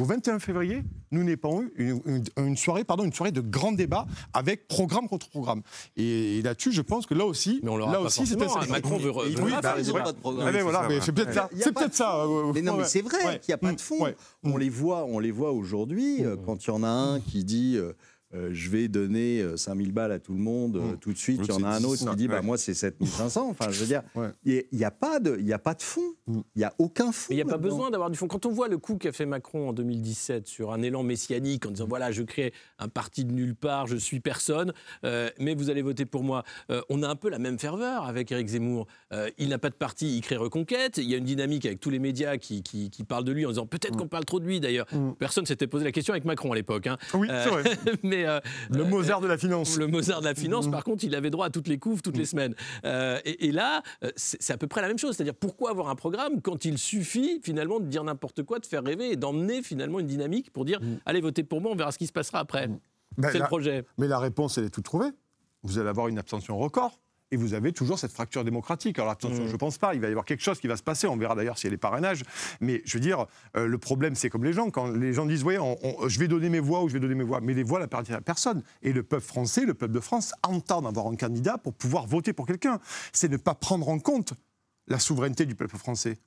qu'au 21 février, nous n'ayons pas eu une, une- une soirée, pardon, une soirée de grand débat avec programme contre programme. Et, et là-dessus, je pense que là aussi, Mais on là pas aussi, hein. Macron veut veut veut pas pas, faire ils pas de programme. Mais c'est voilà, ça, mais ouais. c'est peut-être ça. C'est peut-être ça. euh, Mais non, mais c'est vrai Ouais. qu'il n'y a pas Mm. de fond. Ouais. On les voit, on les voit aujourd'hui euh, quand il y en a un qui dit euh, euh, je vais donner 5000 balles à tout le monde Mmh. tout de suite. Il y en a un autre 10, qui dit bah, ouais. moi, c'est 7500. Enfin, je veux dire, Ouais. il n'y a, pas de- il y a pas de fond. Il Mmh. n'y a aucun fond. Mais il n'y a pas besoin d'avoir du fond. Quand on voit le coup qu'a fait Macron en 2017 sur un élan messianique en disant voilà, je crée un parti de nulle part, je suis personne, euh, mais vous allez voter pour moi, euh, on a un peu la même ferveur avec Éric Zemmour. Euh, il n'a pas de parti, il crée Reconquête. Il y a une dynamique avec tous les médias qui, qui- qui parlent de lui en disant peut-être qu'on parle trop de lui d'ailleurs. Mm. Personne s'était posé la question avec Macron à l'époque. hein. Oui, Euh, c'est vrai. mais euh, Le Mozart de la finance. le Mozart de la finance, Mm. par contre, il avait droit à toutes les couves toutes les semaines. Euh, et, et là, euh, c'est à peu près la même chose. C'est-à-dire, pourquoi avoir un programme quand il suffit finalement de dire n'importe quoi, de faire rêver et d'emmener finalement une dynamique pour dire allez, votez pour moi, on verra ce qui se passera après. Ben, C'est le projet. Mais la réponse, elle est toute trouvée. Vous allez avoir une abstention record. Et vous avez toujours cette fracture démocratique. Alors l'abstention, Mm. je ne pense pas. Il va y avoir quelque chose qui va se passer. On verra d'ailleurs s'il y a les parrainages. Mais je veux dire, euh, le problème, c'est comme les gens. Quand les gens disent, oui, on- on- je vais donner mes voix ou je vais donner mes voix. Mais les voix n'appartiennent à personne. Et le peuple français, le peuple de France, entend d'avoir un candidat pour pouvoir voter pour quelqu'un. C'est ne pas prendre en compte la souveraineté du peuple français.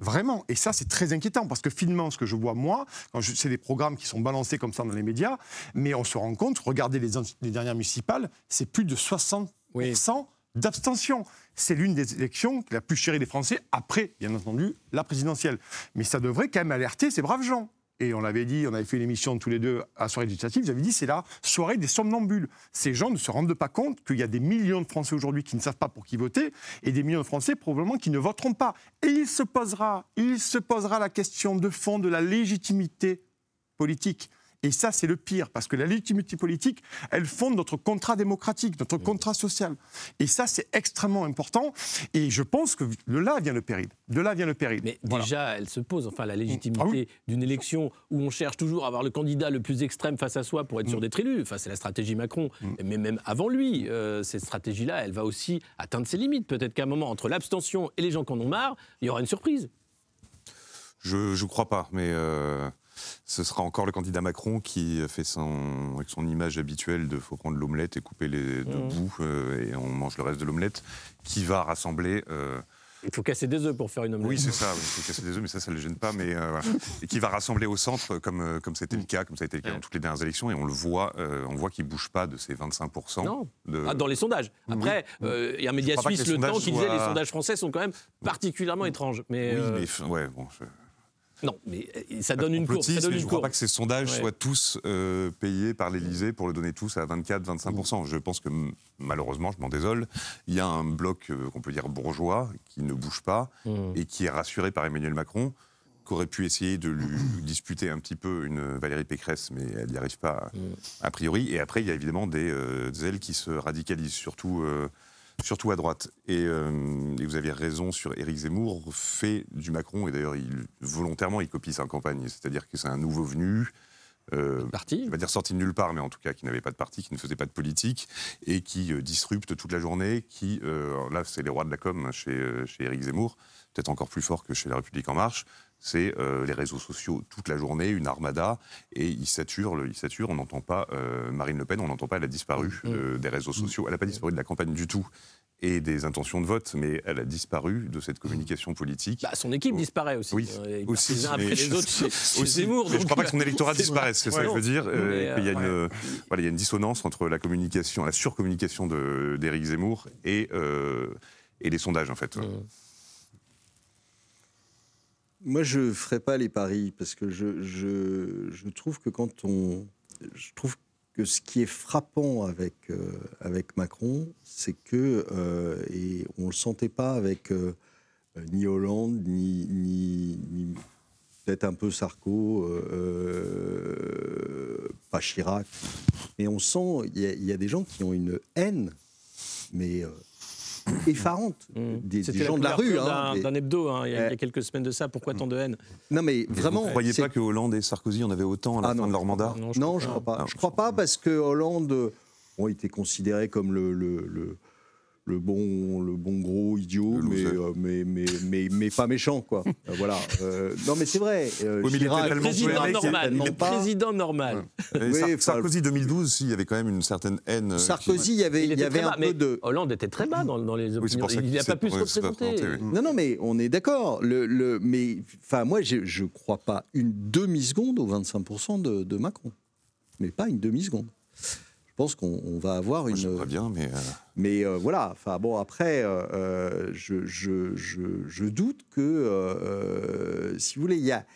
Vraiment. Et ça, c'est très inquiétant parce que finalement, ce que je vois moi, quand c'est des programmes qui sont balancés comme ça dans les médias, mais on se rend compte, regardez les, dernières municipales, c'est plus de 60% Oui. D'abstention. C'est l'une des élections la plus chérie des Français, après, bien entendu, la présidentielle. Mais ça devrait quand même alerter ces braves gens. Et on l'avait dit, on avait fait une émission tous les deux à soirée législative, j'avais dit c'est la soirée des somnambules. Ces gens ne se rendent pas compte qu'il y a des millions de Français aujourd'hui qui ne savent pas pour qui voter et des millions de Français probablement qui ne voteront pas. Et il se posera, il se posera la question de fond de la légitimité politique. Et ça, c'est le pire, parce que la légitimité politique, elle fonde notre contrat démocratique, notre contrat social. Et ça, c'est extrêmement important. Et je pense que de là vient le péril. De là vient le péril. Mais Voilà. déjà, elle se pose, enfin, la légitimité Ah oui. d'une élection où on cherche toujours à avoir le candidat le plus extrême face à soi pour être Mm. sûr d'être élu. Enfin, c'est la stratégie Macron. Mais même avant lui, euh, cette stratégie-là, elle va aussi atteindre ses limites. Peut-être qu'à un moment, entre l'abstention et les gens qui en ont marre, il y aura une surprise. Je ne crois pas, mais euh, ce sera encore le candidat Macron qui fait son, avec son image habituelle de faut prendre l'omelette et couper les deux Mhm. bouts euh, et on mange le reste de l'omelette, qui va rassembler. euh, Il faut casser des œufs pour faire une omelette. oui, c'est ça, il faut casser des œufs, mais ça, ça ne le gêne pas. Mais, euh, voilà. Et qui va rassembler au centre, comme comme c'était le cas, comme ça a été le cas dans toutes les dernières élections, et on le voit, euh, on voit qu'il ne bouge pas de ces 25%. Non. de- Ah, dans les sondages. Après, euh, il y a un média suisse, les le temps, qui disait les sondages français sont quand même particulièrement étranges. Mais, Oui, mais ouais, bon, je- non, mais euh, ça donne une courbe. Ça complotisme, donne mais une je ne crois pas que ces sondages Ouais. soient tous euh, payés par l'Élysée pour le donner tous à 24-25%. Je pense que malheureusement, je m'en désole, il y a un bloc euh, qu'on peut dire bourgeois qui ne bouge pas Mmh. et qui est rassuré par Emmanuel Macron, qui aurait pu essayer de lui disputer un petit peu une Valérie Pécresse, mais elle n'y arrive pas Mmh. a priori. Et après, il y a évidemment des euh, ailes qui se radicalisent, surtout. euh, Surtout à droite. Et, euh, et vous aviez raison sur Éric Zemmour, fait du Macron, et d'ailleurs, il, volontairement, il copie sa campagne. C'est-à-dire que c'est un nouveau venu, euh, Parti. je vais dire sorti de nulle part, mais en tout cas qui n'avait pas de parti, qui ne faisait pas de politique, et qui euh, disrupte toute la journée, qui, là c'est les rois de la com hein, chez, chez Éric Zemmour, peut-être encore plus fort que chez La République En Marche, c'est euh, les réseaux sociaux toute la journée, une armada, et il sature, le- il sature on n'entend pas euh, Marine Le Pen, on n'entend pas, elle a disparu euh, des réseaux sociaux, elle n'a pas disparu de la campagne du tout, et des intentions de vote, mais elle a disparu de cette communication politique. Bah, son équipe disparaît aussi. Oui, Euh, ils aussi, les uns après les autres chez, chez Aussi, Zemmour. je ne crois pas que son électorat disparaisse, c'est ça que je veux dire. euh, Mais, qu'il y a une, voilà, il y a une dissonance entre la communication, la surcommunication d'Éric Zemmour et, euh, et les sondages, en fait. Mm. Moi, je ne ferai pas les paris parce que je, je, je trouve que quand on. Je trouve que ce qui est frappant avec, euh, avec Macron, c'est que, euh, et on ne le sentait pas avec euh, ni Hollande, ni, ni, ni peut-être un peu Sarko, pas Chirac, mais on sent, il y, y a des gens qui ont une haine, mais effarante, Mm. des, C'était des gens de la rue. hein, d'un- hebdo, hein, il, y a, il y a quelques semaines de ça. Pourquoi tant de haine? Non, mais vraiment. Vous ne croyez pas que Hollande et Sarkozy en avaient autant à la Ah fin non, de leur je mandat Non, je non, crois pas. crois pas. Ah, je crois pas parce que Hollande euh, bon, était considéré comme le, le, le, le bon, le bon gros idiot, Le mais, loser. euh, mais, mais, mais, mais pas méchant, quoi. Euh, voilà. Euh, non, mais c'est vrai. euh, Oui, mais il Président normal. Le pas. président normal. Oui, Sarkozy 2012, si, il y avait quand même une certaine haine. Sarkozy, il y avait, il y était avait très un bas, peu mais de. Hollande était très bas dans, dans les Oui, c'est opinions. pour ça il qu'il n'a pas pu se représenter. oui. Non, non, mais on est d'accord. Le, le, mais enfin, moi, je ne crois pas une demi-seconde aux 25% de, de Macron. Mais pas une demi-seconde. Je pense qu'on on va avoir une. bien, mais. euh, Mais euh, voilà, enfin bon, après, euh, je, je- je- je doute que, si vous voulez, il y a,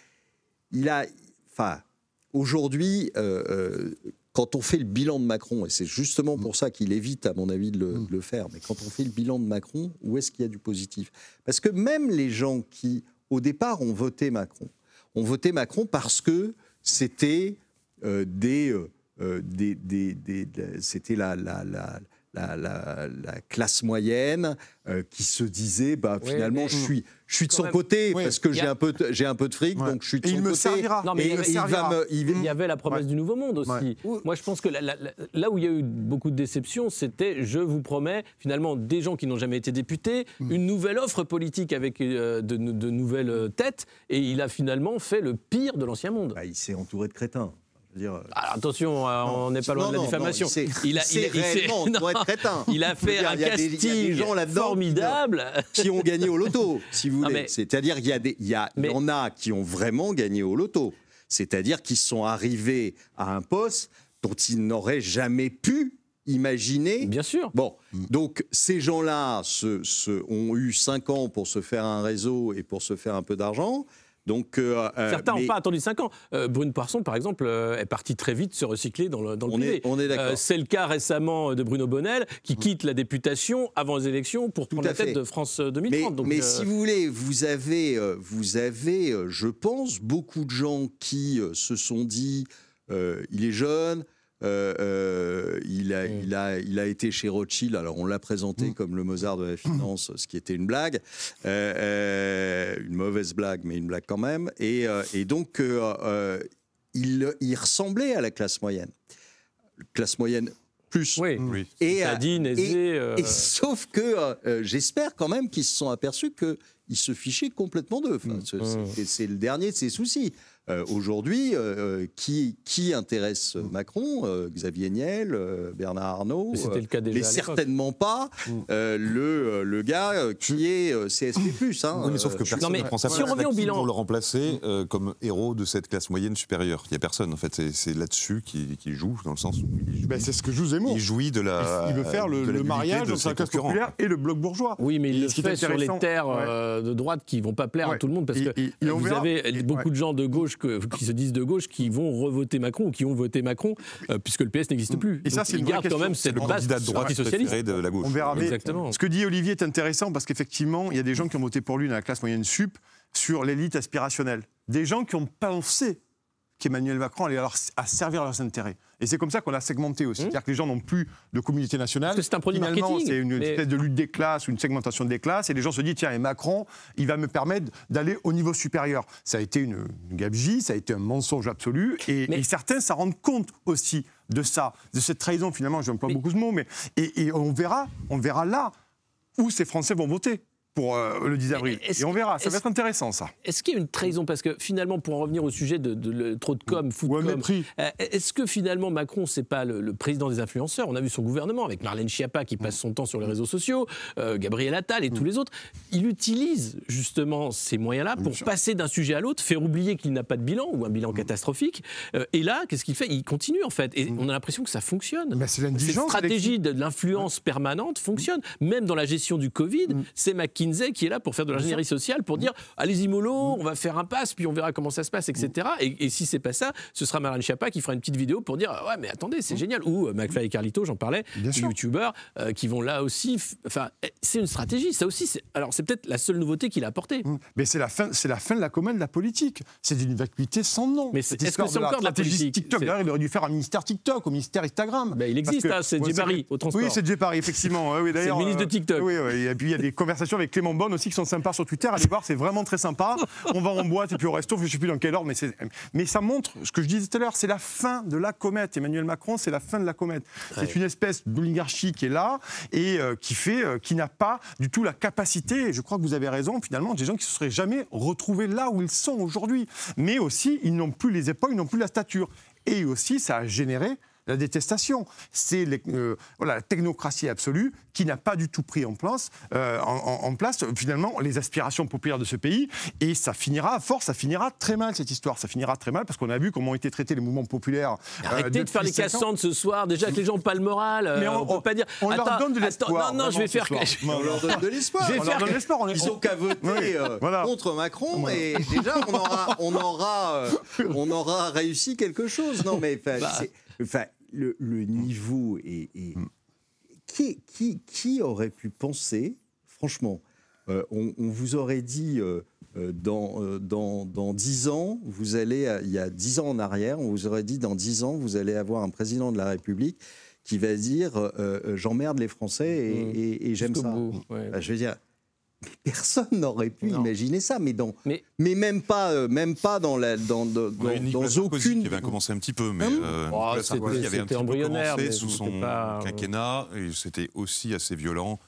il a, enfin, aujourd'hui, quand on fait le bilan de Macron, et c'est justement pour ça qu'il évite, à mon avis, de le, de le faire, mais quand on fait le bilan de Macron, où est-ce qu'il y a du positif? Parce que même les gens qui, au départ, ont voté Macron, ont voté Macron parce que c'était euh, des, euh, des, des- des- de- c'était la, la, la, la, la- la classe moyenne euh, qui se disait bah, Oui, finalement mais- je suis je suis de son même- côté Oui. parce que j'ai a- un peu de- j'ai un peu de fric Ouais. donc je suis de Et son il me côté servira. Non, mais et il y avait- il va servira. me il y avait la promesse Ouais. du nouveau monde aussi. Ouais. Moi, je pense que la- la- la- là où il y a eu beaucoup de déceptions, c'était, je vous promets, finalement, des gens qui n'ont jamais été députés, Mm. une nouvelle offre politique avec euh, de, de nouvelles têtes, et il a finalement fait le pire de l'ancien monde. Bah, il s'est entouré de crétins dire, Alors, attention, euh, on n'est pas loin Non, de la diffamation. non, il a, il non, il a fait dire, un il y a des- des casting gens formidable. qui ont gagné au loto, si vous voulez. mais- C'est-à-dire qu'il y, a des- il y, a- en a qui ont vraiment gagné au loto. C'est-à-dire qu'ils sont arrivés à un poste dont ils n'auraient jamais pu imaginer. Bien sûr. Bon, donc ces gens-là se- se- ont eu cinq ans pour se faire un réseau et pour se faire un peu d'argent. Donc, euh, euh, Certains n'ont mais pas attendu 5 ans. Euh, Brune Poisson, par exemple, euh, est partie très vite se recycler dans le, dans le On privé. est- on est d'accord. C'est le cas récemment de Bruno Bonnel, qui quitte la députation avant les élections pour prendre la tête fait. de France euh, Mais, 2030. Donc, mais euh, si vous voulez, vous avez, vous avez, je pense, beaucoup de gens qui se sont dit, il est jeune. Euh, euh, il, a, Mm. il, a, il a été chez Rothschild, alors on l'a présenté comme le Mozart de la finance, ce qui était une blague, euh, euh, une mauvaise blague, mais une blague quand même. Et, euh, et donc, euh, euh, il, il ressemblait à la classe moyenne. Classe moyenne plus. oui. Oui. Et, et- aisée, euh, et sauf que j'espère quand même qu'ils se sont aperçus qu'ils se fichaient complètement d'eux. Enfin, ce- Mm. c'est- C'est le dernier de ses soucis. Euh, Aujourd'hui, euh, qui, qui intéresse Macron Euh, Xavier Niel, euh, Bernard Arnault Mais c'était euh, le cas déjà Mais à l'époque. certainement pas euh, le, euh, le gars euh, qui est euh, CSP+. Hein, Oui, mais sauf que euh, personne ne prend sa si place. on revient au bilan- pour le remplacer euh, comme héros de cette classe moyenne supérieure. Il n'y a personne, en fait. C'est- C'est là-dessus qu'il qu'il joue, dans le sens où il, Ben, c'est ce que joue Zemmour. il jouit de la. il veut faire le, le mariage de entre la classe populaire et le bloc bourgeois. Oui, mais il le est fait sur les terres Ouais. euh, de droite qui vont pas plaire à tout le monde parce Et- que et- vous verra- avez et- beaucoup ouais. de gens de gauche que- qui se disent de gauche qui vont revoter Macron ou qui ont voté Macron euh, puisque le PS n'existe plus. Et ça, c'est une vraie gardent quand question. même cette Le base candidat de droite socialiste. de la gauche. On verra. Mais Exactement. ce que dit Olivier est intéressant parce qu'effectivement, il y a des gens qui ont voté pour lui dans la classe moyenne sup sur l'élite aspirationnelle. Des gens qui ont pensé qu'Emmanuel Macron allait leur, à servir leurs intérêts. Et c'est comme ça qu'on l'a segmenté aussi. C'est-à-dire que les gens n'ont plus de communauté nationale. Parce que c'est un produit Finalement, marketing, C'est une mais- espèce de lutte des classes ou une segmentation des classes. Et les gens se disent, tiens, et Macron, il va me permettre d'aller au niveau supérieur. Ça a été une, une gabegie, ça a été un mensonge absolu. Et, Mais- et certains s'en rendent compte aussi de ça, de cette trahison finalement. J'emploie Mais- beaucoup ce mot, mais et, et on verra, on verra là où ces Français vont voter pour euh, le 10 avril. Et on verra, ça va être intéressant ça. Est-ce qu'il y a une trahison? Parce que finalement, pour en revenir au sujet de, trop de com, foot com, euh, est-ce que finalement Macron, c'est pas le, le président des influenceurs? On a vu son gouvernement avec Marlène Schiappa qui passe son temps sur les réseaux sociaux, euh, Gabriel Attal et tous les autres. Il utilise justement ces moyens-là pour passer d'un sujet à l'autre, faire oublier qu'il n'a pas de bilan ou un bilan catastrophique. Euh, et là, qu'est-ce qu'il fait? Il continue en fait. Et on a l'impression que ça fonctionne. Mais c'est Cette stratégie de l'influence permanente fonctionne. Même dans la gestion du Covid, c'est McKinsey qui est là pour faire de l'ingénierie sociale, pour dire allez-y mollo, on va faire un pass, puis on verra comment ça se passe, etc. Et, et si c'est pas ça, ce sera Marlène Schiappa qui fera une petite vidéo pour dire ouais mais attendez c'est génial. Ou euh, McFly et Carlito, j'en parlais, youtubeurs euh, qui vont là aussi. Enfin, eh, c'est une stratégie. Ça aussi, c'est- alors c'est peut-être la seule nouveauté qu'il a apportée. Mais c'est la fin, c'est la fin de la commande de la politique. C'est d'une vacuité sans nom. Mais c'est- histoire que c'est encore de la politique? TikTok. C'est- D'ailleurs, il aurait dû faire un ministère TikTok, au ministère Instagram. Ben, il existe, hein, c'est au transport. Oui, c'est Barry, effectivement. Ouais, oui, d'ailleurs, le ministre de TikTok. Oui, oui, et puis il y a des conversations avec Clément Bonne aussi qui sont sympas sur Twitter. Allez voir, c'est vraiment très sympa. On va en boîte et puis au resto, je ne sais plus dans quel ordre, mais, c'est- mais ça montre ce que je disais tout à l'heure, c'est la fin de la comète. Emmanuel Macron, c'est la fin de la comète. C'est une espèce d'oligarchie qui est là et euh, qui fait, euh, qui n'a pas du tout la capacité, et je crois que vous avez raison, finalement, des gens qui ne se seraient jamais retrouvés là où ils sont aujourd'hui. Mais aussi, ils n'ont plus les épaules, ils n'ont plus la stature. Et aussi, ça a généré la détestation. C'est les- euh, voilà, la technocratie absolue qui n'a pas du tout pris en place, euh, en, en- en place, finalement, les aspirations populaires de ce pays. Et ça finira, à force, ça finira très mal, cette histoire. Ça finira très mal parce qu'on a vu comment ont été traités les mouvements populaires. euh, Arrêtez de faire les cassantes ce soir. Déjà que les gens n'ont pas le moral. Mais on, on- peut pas dire. on leur donne de attends, l'espoir, Non, non, je vais faire. On leur donne de l'espoir. Je vais On faire leur donne que- l'espoir. on est- Ils ont qu'à voter Oui, euh, voilà. contre Macron et déjà on aura, on aura, euh, on aura réussi quelque chose. Non mais enfin, Bah. Enfin, le, le niveau est. est- Qui, qui, qui aurait pu penser, franchement, euh, on, on vous aurait dit euh, euh, dans, euh, dans, dans 10 ans, vous allez, il y a 10 ans en arrière, on vous aurait dit dans 10 ans, vous allez avoir un président de la République qui va dire j'emmerde les Français et, Mmh. et- et j'aime ça. bout, ouais. Bah, je veux dire, personne n'aurait pu Non. imaginer ça, mais, dans, Mais- mais même, pas, euh, même pas dans, la, dans, dans, eu dans- aucune. qui avait commencé un petit peu, mais Hum. euh, Oh, Sarkozy avait un petit peu commencé mais sous son pas- quinquennat, et c'était aussi assez violent.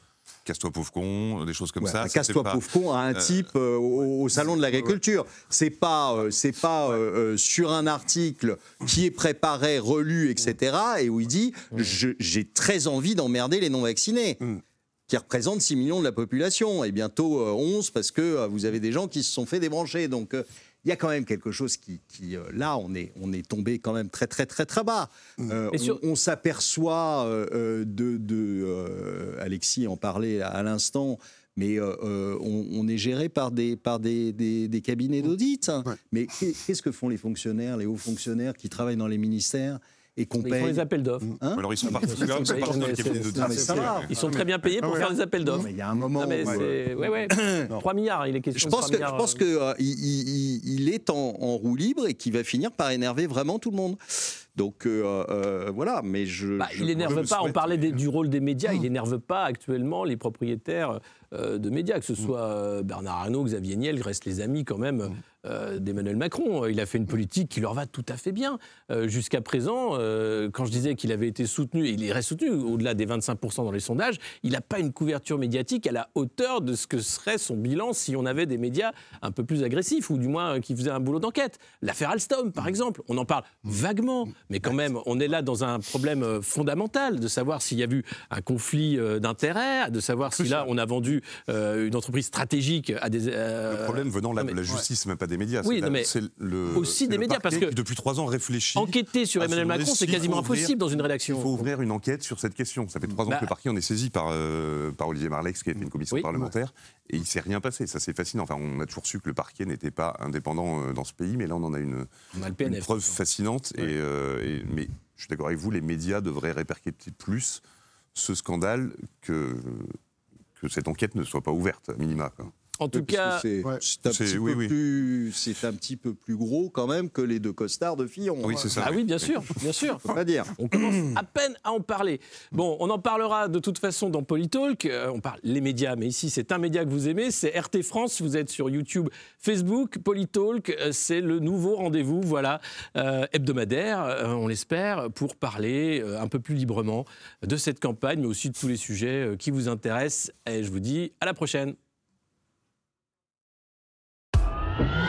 Casse-toi pauvre con, des choses comme Ouais, ça. C'était Casse-toi pauvre con à un euh, type euh, au, au salon de l'agriculture. C'est pas, euh, c'est pas euh, sur un article qui est préparé, relu, etc. Et où il dit Je- j'ai très envie d'emmerder les non vaccinés. Mm. Qui représentent 6 millions de la population et bientôt euh, 11 parce que euh, vous avez des gens qui se sont fait débrancher. Donc euh, il y a quand même quelque chose qui, qui, euh, là, on est, on est tombé quand même très, très, très, très bas. Euh, Mais on sur- on s'aperçoit euh, euh, de, de euh, Alexis en parlait à, à l'instant, mais euh, euh, on, on est géré par des, par des, des- des cabinets d'audit. Mais qu'est- qu'est-ce que font les fonctionnaires, les hauts fonctionnaires qui travaillent dans les ministères et qu'on Ils font les appels d'offres. Hein Alors ils sont partis, ils sont dans ça va. Ils sont très bien payés pour Ah faire des appels d'offres. mais il y a un moment Non, mais où, euh, c'est. Ouais, ouais. 3 milliards, il est question je de pense 3 que, je pense que euh, il, il- il- est en, en roue libre et qu'il va finir par énerver vraiment tout le monde. Donc euh, euh, voilà, mais je. Bah, je- il énerve je me pas, on parlait des- du rôle des médias, il n'énerve pas actuellement les propriétaires euh, de médias, que ce soit euh, Bernard Arnault, Xavier Niel, restent les amis quand même euh, d'Emmanuel Macron. Il a fait une politique qui leur va tout à fait bien. Euh, Jusqu'à présent, euh, quand je disais qu'il avait été soutenu, et il reste soutenu au-delà des 25% dans les sondages, il n'a pas une couverture médiatique à la hauteur de ce que serait son bilan si on avait des médias un peu plus agressifs, ou du moins qui faisaient un boulot d'enquête. L'affaire Alstom, par exemple, on en parle vaguement, mais quand même, on est là dans un problème fondamental de savoir s'il y a eu un conflit d'intérêts, de savoir si là on a vendu une entreprise stratégique à des. Le problème venant là de la justice, même pas des médias. Oui, non, mais c'est le, aussi des médias, parce que depuis trois ans réfléchit. Enquêter sur Emmanuel Macron, c'est quasiment impossible dans une Il rédaction. faut ouvrir une enquête sur cette question. Ça fait trois ans Bah- que le parquet en est saisi par, euh, par Olivier Marlex, qui a fait une commission parlementaire, et il ne s'est rien passé. Ça, c'est fascinant. Enfin, on a toujours su que le parquet n'était pas indépendant euh, dans ce pays, mais là, on en a une, preuve fascinante. Et, euh, et- mais je suis d'accord avec vous, les médias devraient répercuter plus ce scandale que, que cette enquête ne soit pas ouverte, à minima. quoi. En tout cas, c'est ouais. un, petit oui, peu oui. plus- c'est un petit peu plus gros quand même que les deux costards de Fillon. Oui, c'est ça. ah oui, bien sûr, bien sûr. Faut pas dire. On commence à peine à en parler. Bon, on en parlera de toute façon dans Polytalk. Euh, on parle les médias, mais ici c'est un média que vous aimez, c'est RT France. Vous êtes sur YouTube, Facebook, Polytalk. euh, c'est le nouveau rendez-vous, voilà, euh, hebdomadaire, euh, on l'espère, pour parler euh, un peu plus librement de cette campagne, mais aussi de tous les sujets euh, qui vous intéressent. Et je vous dis à la prochaine. you